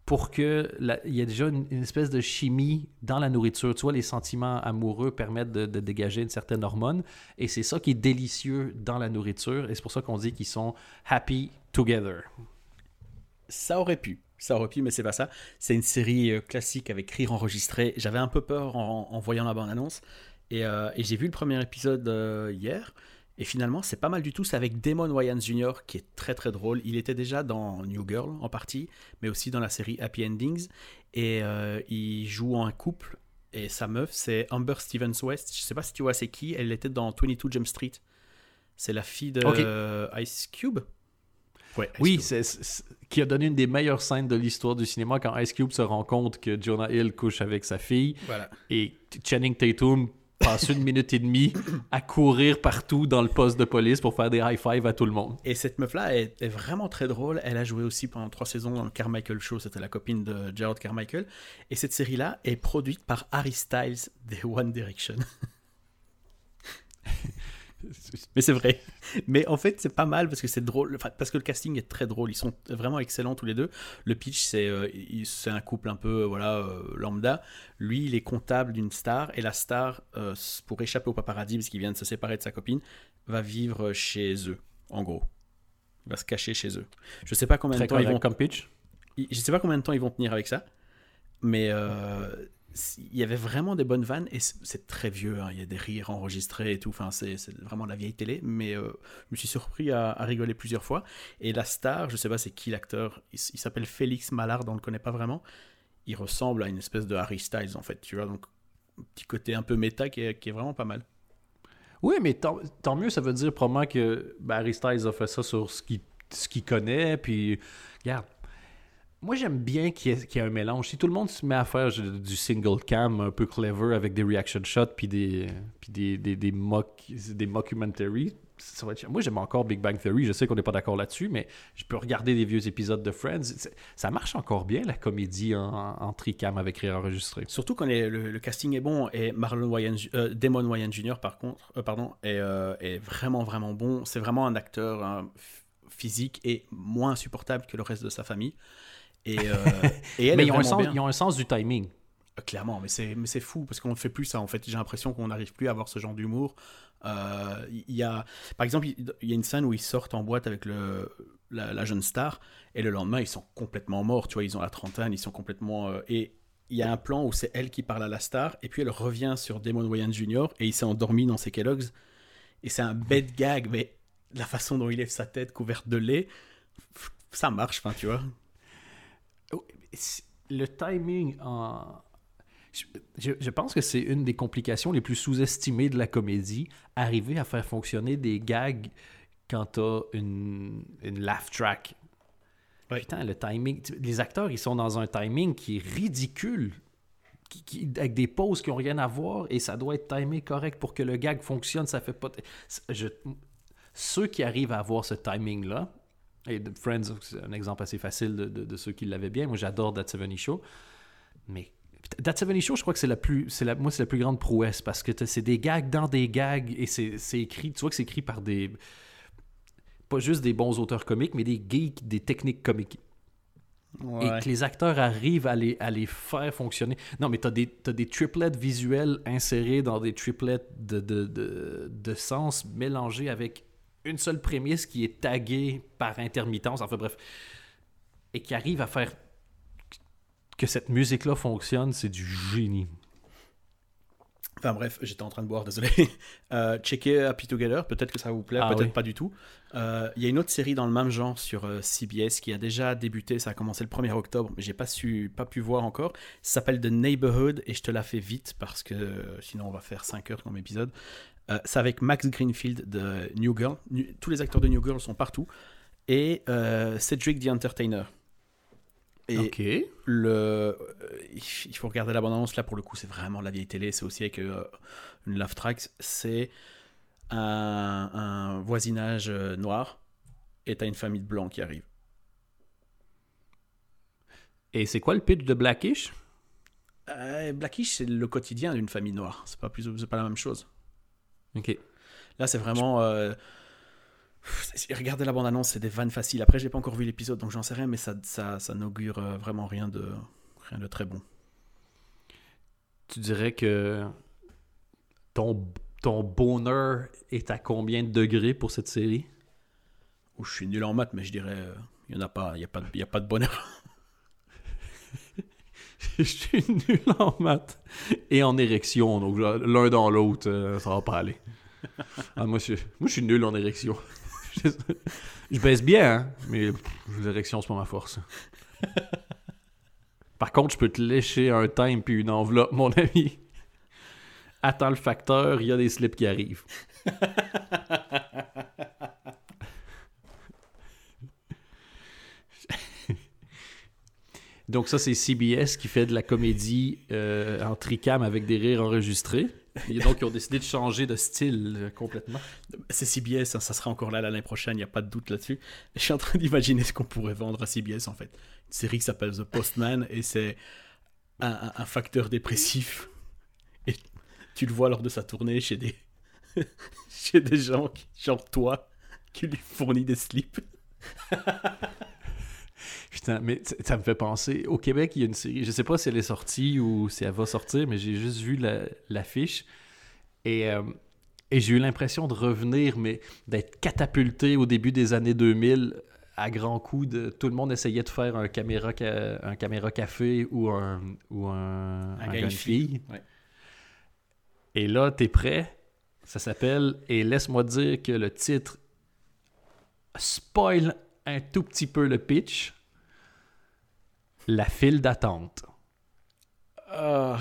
pour que il y ait déjà une, espèce de chimie dans la nourriture. Tu vois, les sentiments amoureux permettent de, dégager une certaine hormone et c'est ça qui est délicieux dans la nourriture et c'est pour ça qu'on dit qu'ils sont happy together. Ça aurait pu. Ça aurait pu, mais c'est pas ça. C'est une série euh, classique avec rire enregistré. J'avais un peu peur en, voyant la bande-annonce. Et, euh, et j'ai vu le premier épisode euh, hier. Et finalement, c'est pas mal du tout. C'est avec Damon Wayans Jr., qui est très très drôle. Il était déjà dans New Girl en partie, mais aussi dans la série Happy Endings. Et euh, il joue en un couple. Et sa meuf, c'est Amber Stevens West. Je sais pas si tu vois c'est qui. Elle était dans 22 Jump Street. C'est la fille de euh, Ice Cube? Ouais, Ice Oui, c'est- qui a donné une des meilleures scènes de l'histoire du cinéma quand Ice Cube se rend compte que Jonah Hill couche avec sa fille Voilà. et Channing Tatum passe une minute et demie à courir partout dans le poste de police pour faire des high five à tout le monde. Et cette meuf-là est, est vraiment très drôle. Elle a joué aussi pendant trois saisons dans le Carmichael Show. C'était la copine de Gerald Carmichael. Et cette série-là est produite par Harry Styles des One Direction. *laughs* *laughs* Mais c'est vrai. Mais en fait, c'est pas mal parce que c'est drôle. Parce que le casting est très drôle. Ils sont vraiment excellents tous les deux. Le pitch, c'est euh, c'est un couple un peu euh, voilà euh, lambda. Lui, il est comptable d'une star et la star, euh, pour échapper au paparazzi parce qu'il vient de se séparer de sa copine, va vivre chez eux. En gros, il va se cacher chez eux. Je sais pas combien de temps ils vont. comme pitch. Je sais pas combien de temps ils vont tenir avec ça, mais il y avait vraiment des bonnes vannes et c'est très vieux. hein, Il y a des rires enregistrés et tout. Enfin, c'est vraiment la vieille télé. Mais euh, je me suis surpris à, rigoler plusieurs fois. Et la star, je sais pas c'est qui l'acteur. Il, s'appelle Félix Mallard. On le connaît pas vraiment. Il ressemble à une espèce de Harry Styles en fait. Tu vois donc un petit côté un peu méta qui est, vraiment pas mal. Oui, mais tant, mieux, ça veut dire probablement que ben, Harry Styles a fait ça sur ce qu'il ce qu'il connaît. Puis, regarde, moi j'aime bien qu'il y, ait- un mélange. Si tout le monde se met à faire du single cam un peu clever avec des reaction shots puis des, puis des, des, des, mock, des mockumentaries, ça va être- Moi j'aime encore Big Bang Theory, je sais qu'on n'est pas d'accord là-dessus, mais je peux regarder des vieux épisodes de Friends. Ça marche encore bien la comédie en, en tricam avec rire enregistré. Surtout quand le, casting est bon et Marlon Wayans, euh, Damon Wayans Jr. par contre, euh, pardon, est, euh, est vraiment vraiment bon. C'est vraiment un acteur hein, physique et moins insupportable que le reste de sa famille. Et, euh, *laughs* et elle mais est ils ont, un sens, bien. ils ont un sens du timing. Euh, Clairement, mais c'est mais c'est fou parce qu'on ne fait plus ça en fait. J'ai l'impression qu'on n'arrive plus à avoir ce genre d'humour. Euh, y a, par exemple, il y a une scène où ils sortent en boîte avec le, la, la jeune star et le lendemain ils sont complètement morts. Tu vois, ils ont la trentaine, ils sont complètement euh, et il y a un plan où c'est elle qui parle à la star et puis elle revient sur Damon Wayans Jr. et il s'est endormi dans ses Kellogg's et c'est un bête gag, mais la façon dont il lève sa tête couverte de lait, ça marche, enfin tu vois. Le timing en. Je, je- pense que c'est une des complications les plus sous-estimées de la comédie, arriver à faire fonctionner des gags quand t'as une, une laugh track. Ouais. Putain, le timing. Les acteurs, ils sont dans un timing qui est ridicule. qui- qui- avec des pauses qui n'ont rien à voir et ça doit être timé correct pour que le gag fonctionne. Ça fait pas. Je, ceux qui arrivent à avoir ce timing-là, et Friends, c'est un exemple assez facile de, de- de ceux qui l'avaient bien. Moi, j'adore That 70 Show. Mais That 70 Show, je crois que c'est la plus. C'est la, moi, c'est la plus grande prouesse parce que t'as- c'est des gags dans des gags et c'est écrit. Tu vois que c'est écrit par des. Pas juste des bons auteurs comiques, mais des geeks, des techniques comiques. et que les acteurs arrivent à les, à les faire fonctionner. Non, mais tu as des, t'as des triplets visuels insérés dans des triplets de, de, de, de sens mélangés avec une seule prémisse qui est taguée par intermittence. Enfin bref. Et qui arrive à faire que cette musique-là fonctionne, c'est du génie. Enfin bref, j'étais en train de boire, désolé. *laughs* Euh, checkez Happy Together, peut-être que ça vous plaît, Ah peut-être oui. pas du tout. Euh, Il y a une autre série dans le même genre sur euh, CBS qui a déjà débuté, ça a commencé le 1er octobre, mais j'ai pas su, pas pu voir encore. Ça s'appelle The Neighborhood et je te la fais vite parce que euh, sinon on va faire 5 heures comme épisode. Euh, c'est avec Max Greenfield de New Girl. Tous les acteurs de New Girl sont partout. Et euh, Cedric the Entertainer. Et le, euh, il faut regarder la bande-annonce. Là pour le coup c'est vraiment la vieille télé. C'est aussi avec euh, une love track. C'est un, un voisinage noir et t'as une famille de blancs qui arrive. Et c'est quoi le pitch de Blackish? Euh, Blackish c'est le quotidien d'une famille noire. C'est pas plus pas la même chose Ok. là c'est vraiment euh, regardez la bande-annonce c'est des vannes faciles. Après j'ai pas encore vu l'épisode donc j'en sais rien mais ça ça, ça n'augure euh, vraiment rien de rien de très bon. Tu dirais que ton, ton bonheur est à combien de degrés pour cette série? Je suis nul en maths mais je dirais euh, il y en a pas il y a pas de- il y a pas de bonheur *laughs* Je suis nul en maths et en érection, donc l'un dans l'autre, euh, ça va pas aller. Ah, moi, je, suis nul en érection. *laughs* je, baisse bien, hein, mais l'érection, c'est pas ma force. Par contre, je peux te lécher un time puis une enveloppe, mon ami. Attends le facteur, il y a des slips qui arrivent. Donc ça, c'est CBS qui fait de la comédie euh, en tricam avec des rires enregistrés. Et donc, ils ont décidé de changer de style euh, complètement. C'est CBS, hein, ça sera encore là l'année prochaine, il n'y a pas de doute là-dessus. Je suis en train d'imaginer ce qu'on pourrait vendre à CBS en fait. Une série qui s'appelle The Postman et c'est un, facteur dépressif. Et tu le vois lors de sa tournée chez des, *laughs* chez des gens, qui, genre toi, qui lui fournit des slips. *laughs* Putain, mais ça me fait penser. Au Québec, il y a une série. Je sais pas si elle est sortie ou si elle va sortir, mais j'ai juste vu la- l'affiche. et euh, et j'ai eu l'impression de revenir, mais d'être catapulté au début des années 2000 à grands coups de. Tout le monde essayait de faire un caméra, ca- un caméra café ou un, ou un, un gars, une fille. Ouais. Et là, t'es prêt? Ça s'appelle Et laisse-moi dire que le titre spoil un tout petit peu le pitch. La file d'attente. Ah,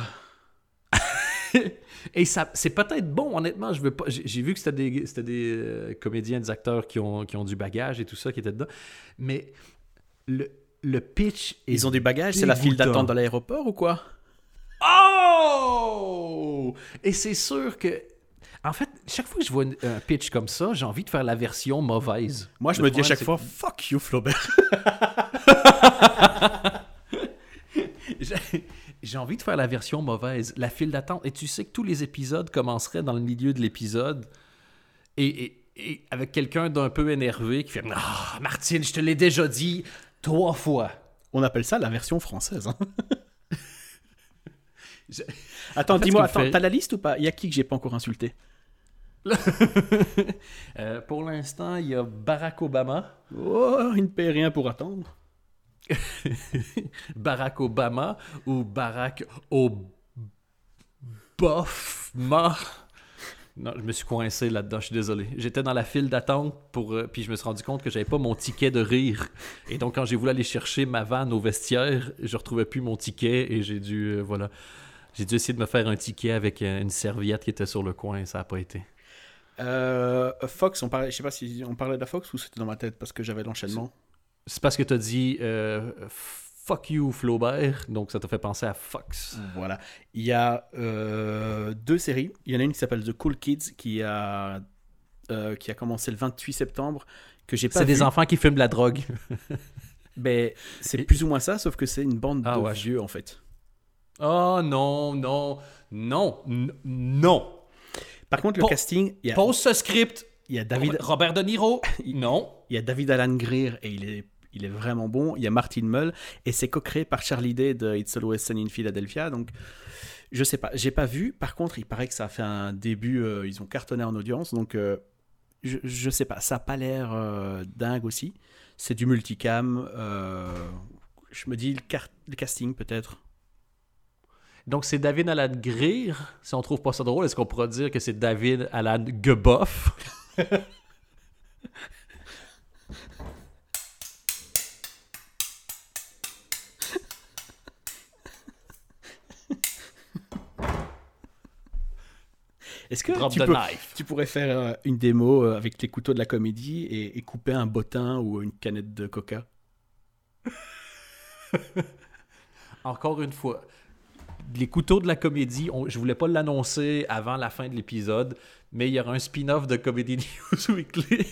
*laughs* Et ça, c'est peut-être bon, honnêtement. Je veux pas. J'ai j'ai vu que c'était des, c'était des euh, comédiens, des acteurs qui ont, qui ont du bagage et tout ça qui étaient dedans. Mais le, le pitch est. ils ont du bagage, c'est la file d'attente de l'aéroport ou quoi? Oh! Et c'est sûr que. En fait, chaque fois que je vois une- un pitch comme ça, j'ai envie de faire la version mauvaise. Moi je Le me dis à chaque fois, fuck you Flaubert. *laughs* J'ai- envie de faire la version mauvaise, la file d'attente. Et tu sais que tous les épisodes commenceraient dans le milieu de l'épisode et, et- et avec quelqu'un d'un peu énervé qui fait Ah, Martine, je te l'ai déjà dit trois fois. On appelle ça la version française. hein. *laughs* Je- Attends, En fait, dis-moi, attends, fait- t'as la liste ou pas? Il y a qui que j'ai pas encore insulté? *laughs* Euh, pour l'instant, il y a Barack Obama. Oh, il ne paye rien pour attendre. *laughs* Barack Obama ou Barack Obama? Non, je me suis coincé là-dedans, je suis désolé. J'étais dans la file d'attente pour euh, puis je me suis rendu compte que j'avais pas mon ticket de rire. Et donc quand j'ai voulu aller chercher ma vanne au vestiaire, je retrouvais plus mon ticket et j'ai dû euh, voilà, j'ai dû essayer de me faire un ticket avec euh, une serviette qui était sur le coin et ça a pas été. Euh, Fox, on parlait, je sais pas si on parlait de la Fox ou c'était dans ma tête parce que j'avais l'enchaînement. C'est parce que tu as dit euh, fuck you Flaubert, donc ça t'a fait penser à Fox. Voilà. Il y a euh, deux séries. Il y en a une qui s'appelle The Cool Kids qui a, qui a commencé le 28 septembre que j'ai pas C'est des enfants qui fument de la drogue. Mais *laughs* c'est plus ou moins ça, sauf que c'est une bande Ah de ouais. vieux en fait. Oh non, non, non, non. Par contre, le Po- casting, il y a, Pose ce script. il y a David, Robert De Niro. *laughs* Non. il y a David Alan Greer et il est, il est vraiment bon. Il y a Martin Mull et c'est co-créé par Charlie Day de It's Always Sunny in Philadelphia. Donc, je sais pas, j'ai pas vu. Par contre, il paraît que ça a fait un début. euh, ils ont cartonné en audience. Donc, euh, je, je sais pas, ça a pas l'air euh, dingue aussi. C'est du multicam. euh, je me dis le, car- le casting peut-être. Donc, c'est David Alan Greer. Si on trouve pas ça drôle, est-ce qu'on pourra dire que c'est David Alan Geboff? Est-ce que Drop tu, peux- pourrais faire euh, une démo euh, avec les couteaux de la comédie et, et couper un bottin ou une canette de coca? Encore une fois, les couteaux de la comédie, on- je voulais pas l'annoncer avant la fin de l'épisode, mais il y aura un spin-off de Comedy *laughs* News Weekly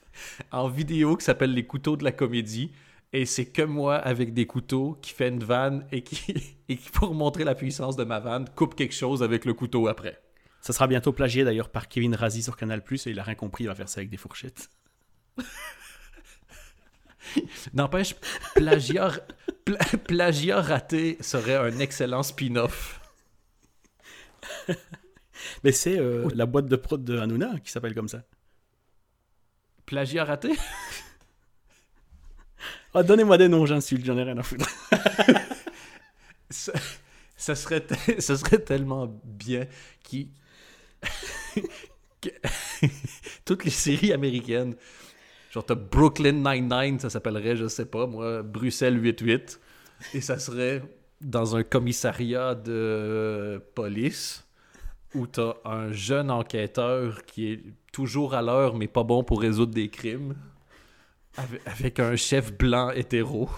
*laughs* en vidéo qui s'appelle Les couteaux de la comédie. Et c'est que moi avec des couteaux qui fait une vanne et qui, *laughs* et qui pour montrer la puissance de ma vanne, coupe quelque chose avec le couteau après. Ça sera bientôt plagié d'ailleurs par Kevin Razi sur Canal Plus et il a rien compris, il va faire ça avec des fourchettes. *laughs* N'empêche, plagiat, pla- plagiat raté serait un excellent spin-off. *laughs* Mais c'est euh, la boîte de prod de Hanouna qui s'appelle comme ça. Plagiat raté? Ah, donnez-moi des noms, j'insulte, j'en ai rien à foutre. *laughs* ça, ça serait, ça serait tellement bien qui que- toutes les séries américaines genre t'as Brooklyn Nine-Nine ça s'appellerait je sais pas moi Bruxelles 88 et ça serait dans un commissariat de police où t'as un jeune enquêteur qui est toujours à l'heure mais pas bon pour résoudre des crimes avec, avec un chef blanc hétéro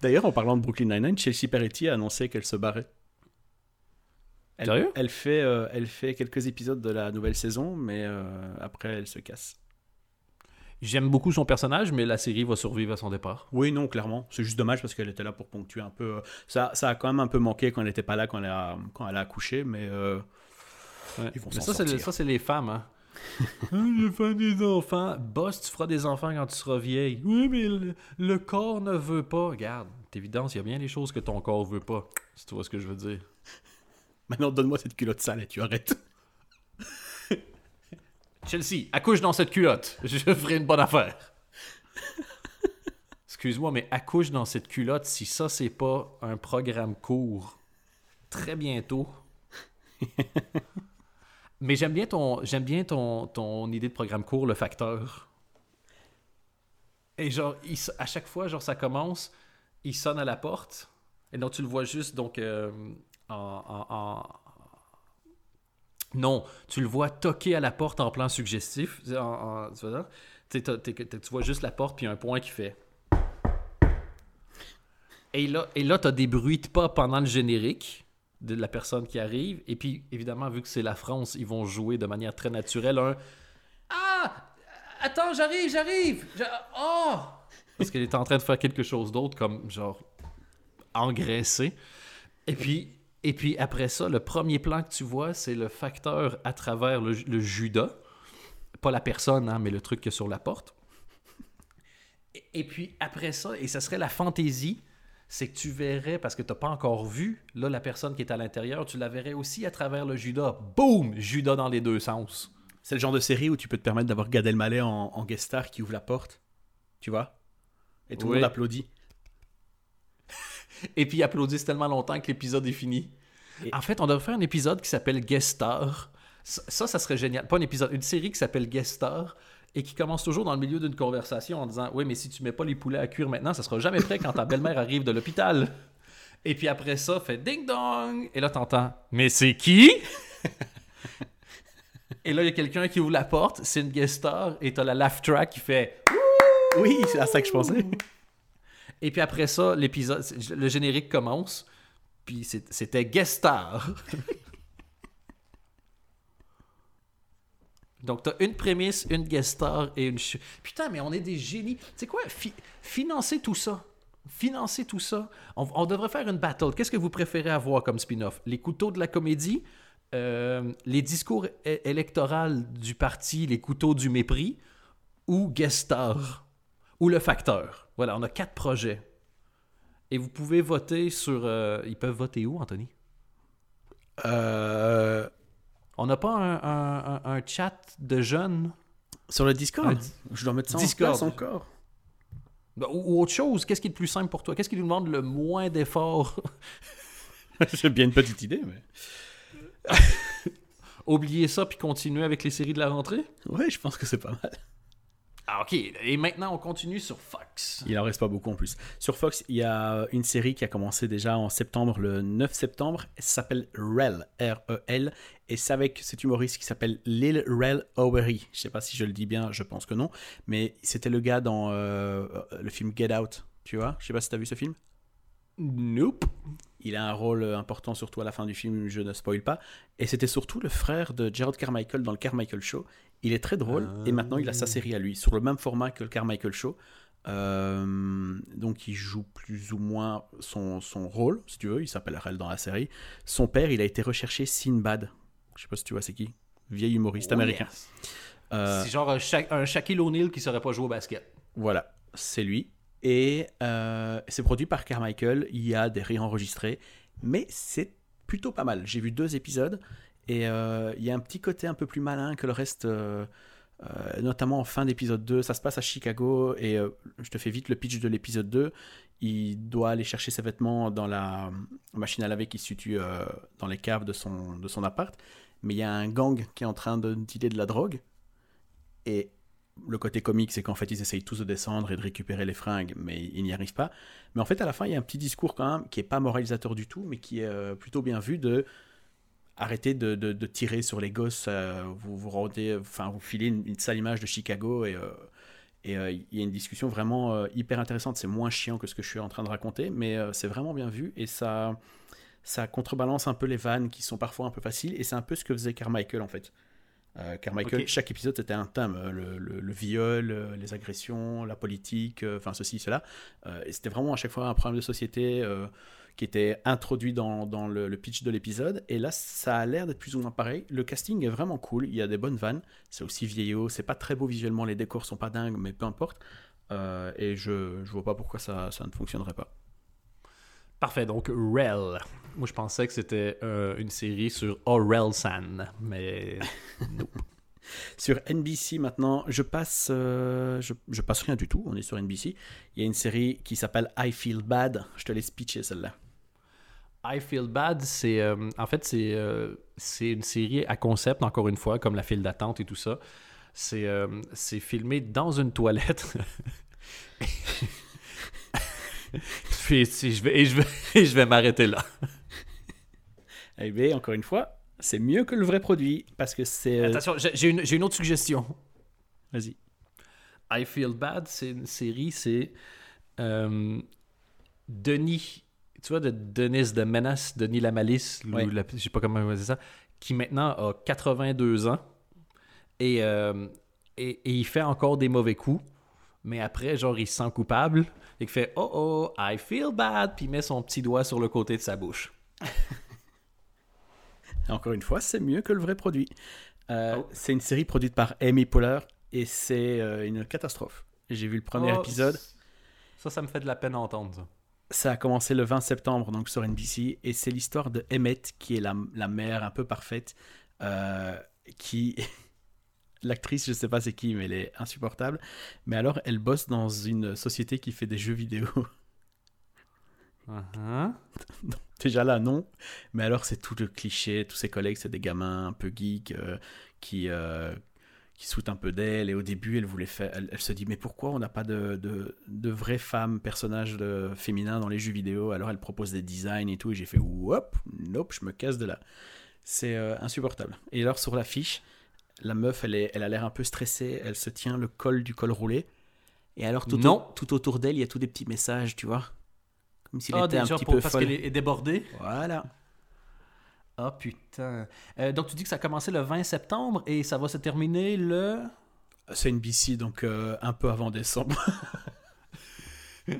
D'ailleurs, en parlant de Brooklyn Nine-Nine, Chelsea Peretti a annoncé qu'elle se barrait. Elle, Sérieux? elle fait, euh, elle fait quelques épisodes de la nouvelle saison, mais euh, après, elle se casse. J'aime beaucoup son personnage, mais la série va survivre à son départ. Oui, non, clairement. C'est juste dommage parce qu'elle était là pour ponctuer un peu. euh, Ça, ça a quand même un peu manqué quand elle n'était pas là, quand elle a, quand elle a accouché, mais euh, Ils vont mais s'en ça, c'est les femmes. Hein. *laughs* Je fais des enfants. Boss, tu feras des enfants quand tu seras vieille. Oui, mais le, le corps ne veut pas. Regarde, c'est évident, il y a bien des choses que ton corps veut pas. Si tu vois ce que je veux dire. maintenant donne-moi cette culotte sale et tu arrêtes. Chelsea, accouche dans cette culotte. *laughs* Je ferai une bonne affaire. *laughs* Excuse-moi, mais accouche dans cette culotte si ça, c'est pas un programme court. Très bientôt. *laughs* mais j'aime bien ton j'aime bien ton, ton idée de programme court, le facteur. Et genre, il à chaque fois, genre, ça commence, il sonne à la porte. Et donc, tu le vois juste, donc, euh, en- en- Non, tu le vois toquer à la porte en plan suggestif. Tu vois juste la porte, puis un point qui fait. Et là, et là tu as des bruits de pas pendant le générique de la personne qui arrive. Et puis, évidemment, vu que c'est la France, ils vont jouer de manière très naturelle un Ah Attends, j'arrive, j'arrive J'a- Oh Parce qu'elle est en train de faire quelque chose d'autre, comme genre engraisser. Et puis, et puis après ça, le premier plan que tu vois, c'est le facteur à travers le, le Judas. Pas la personne, hein, mais le truc qui est sur la porte. Et, et puis après ça, et ça serait la fantaisie, c'est que tu verrais, parce que tu n'as pas encore vu, là, la personne qui est à l'intérieur, tu la verrais aussi à travers le Judas. Boum! Judas dans les deux sens. C'est le genre de série où tu peux te permettre d'avoir Gad Elmaleh en, en guest star qui ouvre la porte, tu vois? Et tout le monde applaudit. Et puis ils applaudissent tellement longtemps que l'épisode est fini. Et- En fait, on devrait faire un épisode qui s'appelle Guest Star. Ça, ça, ça serait génial. Pas un épisode, une série qui s'appelle Guest Star et qui commence toujours dans le milieu d'une conversation en disant Oui, mais si tu mets pas les poulets à cuire maintenant, ça sera jamais prêt quand ta belle-mère arrive de l'hôpital. Et puis après ça, fait ding dong. Et là, t'entends Mais c'est qui? Et là, il y a quelqu'un qui ouvre la porte, c'est une guest star, et t'as la laugh track qui fait Oui, c'est à ça que je pensais. Et puis après ça, l'épisode, le générique commence. Puis c'était guest star. *laughs* Donc t'as une prémisse, une guest et une. Putain, mais on est des génies. Tu sais quoi? Fi- Financer tout ça. Financer tout ça. On, devrait faire une battle. Qu'est-ce que vous préférez avoir comme spin-off? Les couteaux de la comédie, euh, les discours électoraux du parti, les couteaux du mépris ou guest ou le facteur. Voilà, on a quatre projets. Et vous pouvez voter sur. euh, ils peuvent voter où, Anthony? Euh, On n'a pas un, un- un- un chat de jeunes? Sur le Discord, je dois mettre ça Discord. en place encore. Ben, ou, ou autre chose Qu'est-ce qui est le plus simple pour toi? Qu'est-ce qui nous demande le moins d'efforts? *laughs* J'ai bien une petite idée, mais. *laughs* Oublier ça puis continuer avec les séries de la rentrée? Ouais, je pense que c'est pas mal. Ah, ok. Et maintenant, on continue sur Fox. Il en reste pas beaucoup en plus. Sur Fox, il y a une série qui a commencé déjà en septembre, le 9 septembre. Elle s'appelle Rel, R-E-L. Et c'est avec cet humoriste qui s'appelle Lil Rel Howery. Je sais pas si je le dis bien, je pense que non. Mais c'était le gars dans euh, le film Get Out. Tu vois Je sais pas si tu as vu ce film. Nope. Il a un rôle important, surtout à la fin du film, je ne spoil pas. Et c'était surtout le frère de Gerald Carmichael dans le Carmichael Show. Il est très drôle et maintenant il a sa série à lui, sur le même format que le Carmichael Show. Euh, donc il joue plus ou moins son, son rôle, si tu veux, il s'appelle Rel dans la série. Son père, il a été recherché Sinbad. Je sais pas si tu vois c'est qui. Vieil humoriste américain. Oh, yes. Euh, C'est genre un, Sha- un Shaquille O'Neal qui saurait pas jouer au basket. Voilà, c'est lui. Et euh, c'est produit par Carmichael. Il y a des rires enregistrés, mais c'est plutôt pas mal. J'ai vu deux épisodes et euh, il y a un petit côté un peu plus malin que le reste, euh, notamment en fin d'épisode 2. Ça se passe à Chicago et je te fais vite le pitch de l'épisode 2. Il doit aller chercher ses vêtements dans la machine à laver qui se situe dans les caves de son, de son appart. Mais il y a un gang qui est en train de dealer de la drogue. Et le côté comique, c'est qu'en fait, ils essayent tous de descendre et de récupérer les fringues, mais ils n'y arrivent pas. Mais en fait, à la fin, il y a un petit discours quand même qui est pas moralisateur du tout, mais qui est euh, plutôt bien vu de arrêter de, tirer sur les gosses. euh, vous vous rendez, enfin, vous filez une, sale image de Chicago et euh, il y a une discussion vraiment hyper intéressante. C'est moins chiant que ce que je suis en train de raconter, mais c'est vraiment bien vu et ça ça contrebalance un peu les vannes qui sont parfois un peu faciles et c'est un peu ce que faisait Carmichael en fait. Euh, Carmichael, chaque épisode c'était un thème, euh, le, le- le viol, euh, les agressions, la politique, euh, enfin ceci, cela. Et c'était vraiment à chaque fois un problème de société qui était introduit dans, dans le, le pitch de l'épisode. Et là, ça a l'air d'être plus ou moins pareil. Le casting est vraiment cool, il y a des bonnes vannes, c'est aussi vieillot, c'est pas très beau visuellement, les décors sont pas dingues, mais peu importe. Euh, et je, je vois pas pourquoi ça, ça ne fonctionnerait pas. Parfait, donc Rel. Moi, je pensais que c'était euh, une série sur Orelsan, mais *laughs* Sur NBC maintenant, je passe, euh, je, je passe rien du tout. On est sur NBC. Il y a une série qui s'appelle I Feel Bad. Je te laisse pitcher celle-là. I Feel Bad, c'est euh, en fait c'est c'est une série à concept encore une fois, comme la file d'attente et tout ça. C'est c'est filmé dans une toilette. *laughs* Puis, si je vais et je vais et je vais m'arrêter là. Eh bien, encore une fois, c'est mieux que le vrai produit parce que c'est. euh, Attention, j'ai une, autre suggestion. Vas-y. I Feel Bad, c'est une série, c'est euh, Denis, tu vois, de Denis de Menace, Denis la Malice, ou Ouais. la- je sais pas comment on va dire ça, qui maintenant a 82 ans et, euh, et, et il fait encore des mauvais coups, mais après, genre, il se sent coupable et qu'il fait Oh oh, I feel bad, puis il met son petit doigt sur le côté de sa bouche. *laughs* Encore une fois, c'est mieux que le vrai produit. Euh, Oh. C'est une série produite par Amy Poehler et c'est euh, une catastrophe. J'ai vu le premier Oh, épisode. Ça, ça me fait de la peine à entendre. ça. Ça a commencé le 20 septembre donc sur NBC et c'est l'histoire de Emmett qui est la, la mère un peu parfaite euh, qui *laughs* l'actrice je sais pas c'est qui mais elle est insupportable mais alors elle bosse dans une société qui fait des jeux vidéo Uh-huh. *laughs* déjà là non. Mais alors c'est tout le cliché tous ses collègues c'est des gamins un peu geeks euh, qui euh, qui se foutent un peu d'elle. Et au début elle voulait faire elle, elle se dit mais pourquoi on n'a pas de, de, de vraies femmes personnages de, féminins dans les jeux vidéo? Alors elle propose des designs et tout et j'ai fait hop nope je me casse de là. C'est euh, insupportable. Et alors sur l'affiche la meuf elle, est, elle a l'air un peu stressée elle se tient le col du col roulé. Et alors tout, Non. au- tout autour d'elle il y a tous des petits messages tu vois comme s'il Ah, était un déjà, petit pour- peu parce qu'elle est débordée. voilà Ah putain. Euh, donc tu dis que ça a commencé le 20 septembre et ça va se terminer le... C'est NBC, donc euh, un peu avant décembre. *laughs*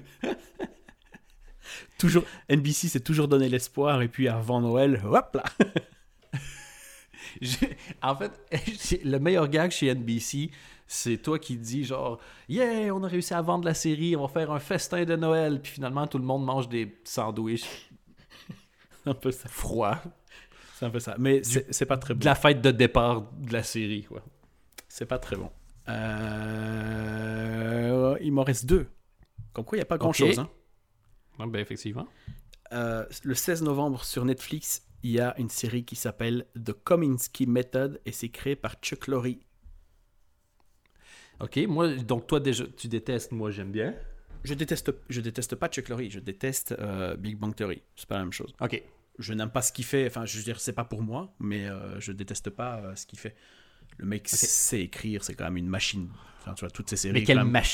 toujours, NBC s'est toujours donné l'espoir, et puis avant Noël, hop là *laughs* En fait, *laughs* le meilleur gag chez NBC, C'est toi qui dis genre Yeah, on a réussi à vendre la série, on va faire un festin de Noël, puis finalement tout le monde mange des sandwichs C'est *laughs* un peu ça. froids. C'est un peu ça. Mais c'est c'est pas très bon. De la fête de départ de la série, quoi. C'est pas très bon. Euh, Il m'en reste deux. Comme quoi, il n'y a pas grand-chose. hein. Ah, ben effectivement. Euh, le 16 novembre sur Netflix, il y a une série qui s'appelle The Kominsky Method et c'est créé par Chuck Lorre. Ok, moi, donc toi déjà, tu détestes, moi j'aime bien. Je déteste, je déteste pas Chuck Lorre, je déteste euh, Big Bang Theory. C'est pas la même chose. Ok. Je n'aime pas ce qu'il fait. Enfin, je veux dire, c'est pas pour moi, mais euh, je déteste pas euh, ce qu'il fait. Le mec sait écrire, c'est quand même une machine. Enfin, tu vois, toutes ces séries. Mais quelle, même,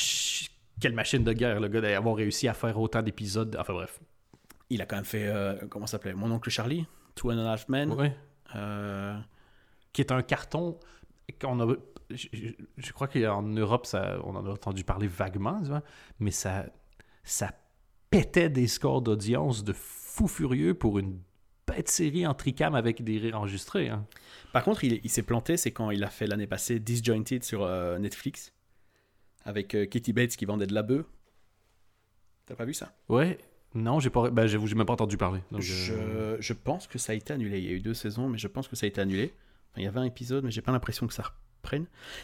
quelle machine de guerre, le gars, d'avoir réussi à faire autant d'épisodes. Enfin bref. Il a quand même fait, comment ça s'appelait? Mon oncle Charlie, Two and a Half Men? Ouais. Qui est un carton qu'on a. Je, je- je crois qu'en Europe, ça, on en a entendu parler vaguement, tu vois, mais ça, ça pétait des scores d'audience de fou furieux pour une bête série en tricam avec des rires enregistrés. hein. Par contre, il, il s'est planté, c'est quand il a fait l'année passée Disjointed sur euh, Netflix avec euh, Katie Bates qui vendait de la bœuf. T'as pas vu ça? Ouais. Non, j'ai pas. Ben, j'avoue, j'ai même pas entendu parler. Donc, je, euh, je pense que ça a été annulé. Il y a eu deux saisons, mais je pense que ça a été annulé. Enfin, il y avait un épisode, mais j'ai pas l'impression que ça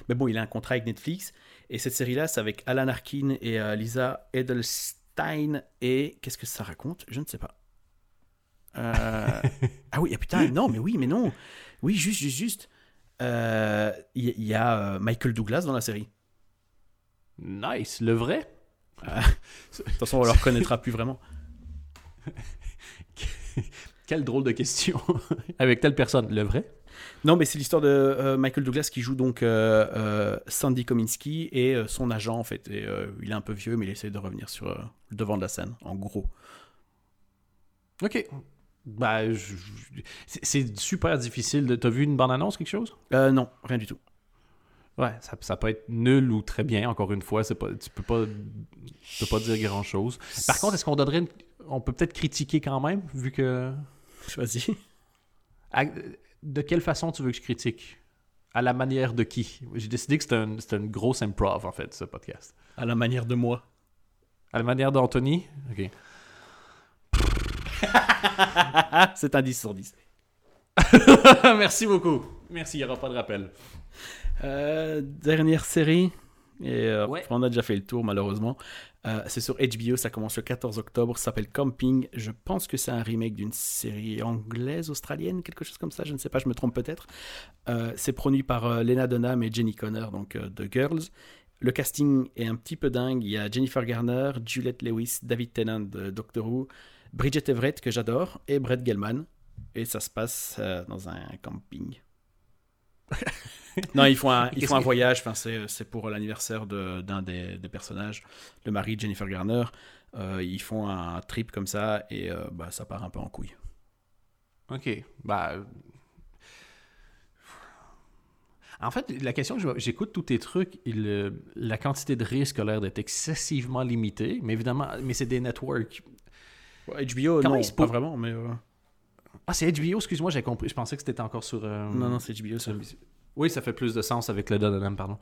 Mais bon, il a un contrat avec Netflix. Et cette série-là, c'est avec Alan Arkin et euh, Lisa Edelstein. Et qu'est-ce que ça raconte? Je ne sais pas. Euh, *laughs* ah oui, ah putain, non, mais oui, mais non. Oui, juste, juste, juste. Euh, Il y, il y a euh, Michael Douglas dans la série. Nice. Le vrai? De toute façon, on le reconnaîtra plus vraiment. *laughs* Quelle drôle de question. *laughs* avec telle personne. Le vrai? Non, mais c'est l'histoire de euh, Michael Douglas qui joue donc euh, euh, Sandy Kominsky et son agent en fait. Et, il est un peu vieux, mais il essaie de revenir sur le devant de la scène, en gros. Ok. Je- c'est- super difficile. de- T'as vu une bande-annonce, quelque chose? Non, rien du tout. Ouais, ça, ça peut être nul ou très bien, encore une fois. Pas, tu peux pas, tu peux pas dire grand-chose. Par contre, est-ce qu'on donnerait... une- On peut peut-être critiquer quand même, vu que... Choisis. De quelle façon tu veux que je critique? À la manière de qui? J'ai décidé que c'était un- c'était une grosse improv, en fait, ce podcast. À la manière de moi. À la manière d'Anthony? Ok. c'est un 10 sur 10. *laughs* Merci beaucoup. Merci, il n'y aura pas de rappel. Euh, dernière série. Et euh, Ouais. on a déjà fait le tour, malheureusement. Euh, c'est sur HBO, ça commence le 14 octobre. Ça s'appelle Camping. Je pense que c'est un remake d'une série anglaise, australienne, quelque chose comme ça. Je ne sais pas, je me trompe peut-être. Euh, c'est produit par euh, Lena Dunham et Jenny Connor, donc The Girls. Le casting est un petit peu dingue. Il y a Jennifer Garner, Juliette Lewis, David Tennant de Doctor Who, Bridget Everett, que j'adore, et Brett Gelman. Et ça se passe dans un camping. *laughs* non, ils font un, ils font un voyage. Enfin, c'est, pour l'anniversaire de- d'un des, des personnages, le mari de Jennifer Garner. Euh, ils font un trip comme ça et euh, bah, ça part un peu en couille. Ok. Bah. En fait, la question j'écoute tous tes trucs, le- la quantité de risques a l'air d'être excessivement limitée, mais évidemment, mais c'est des networks. HBO, Comment non, pas pour- vraiment, mais. euh, Ah, c'est HBO, excuse-moi, j'ai compris. Je pensais que c'était encore sur. euh, Non, non, c'est HBO. ça. Oui, ça fait plus de sens avec le Dunham, pardon.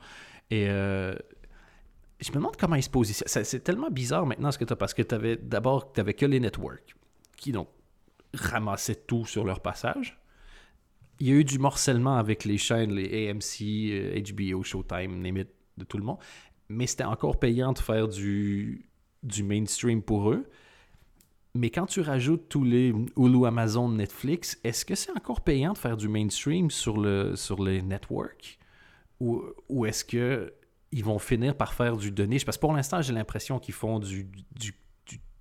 Et euh, je me demande comment ils se positionnent. C'est tellement bizarre maintenant ce que tu as, parce que tu avais d'abord, tu que les networks qui donc ramassaient tout sur leur passage. Il y a eu du morcellement avec les chaînes, les AMC, euh, HBO, Showtime, limite de tout le monde. Mais c'était encore payant de faire du, du mainstream pour eux. Mais quand tu rajoutes tous les Hulu, Amazon, Netflix, est-ce que c'est encore payant de faire du mainstream sur, le, sur les networks? Ou, ou est-ce que ils vont finir par faire du de niche? Parce que pour l'instant, j'ai l'impression qu'ils font du, du,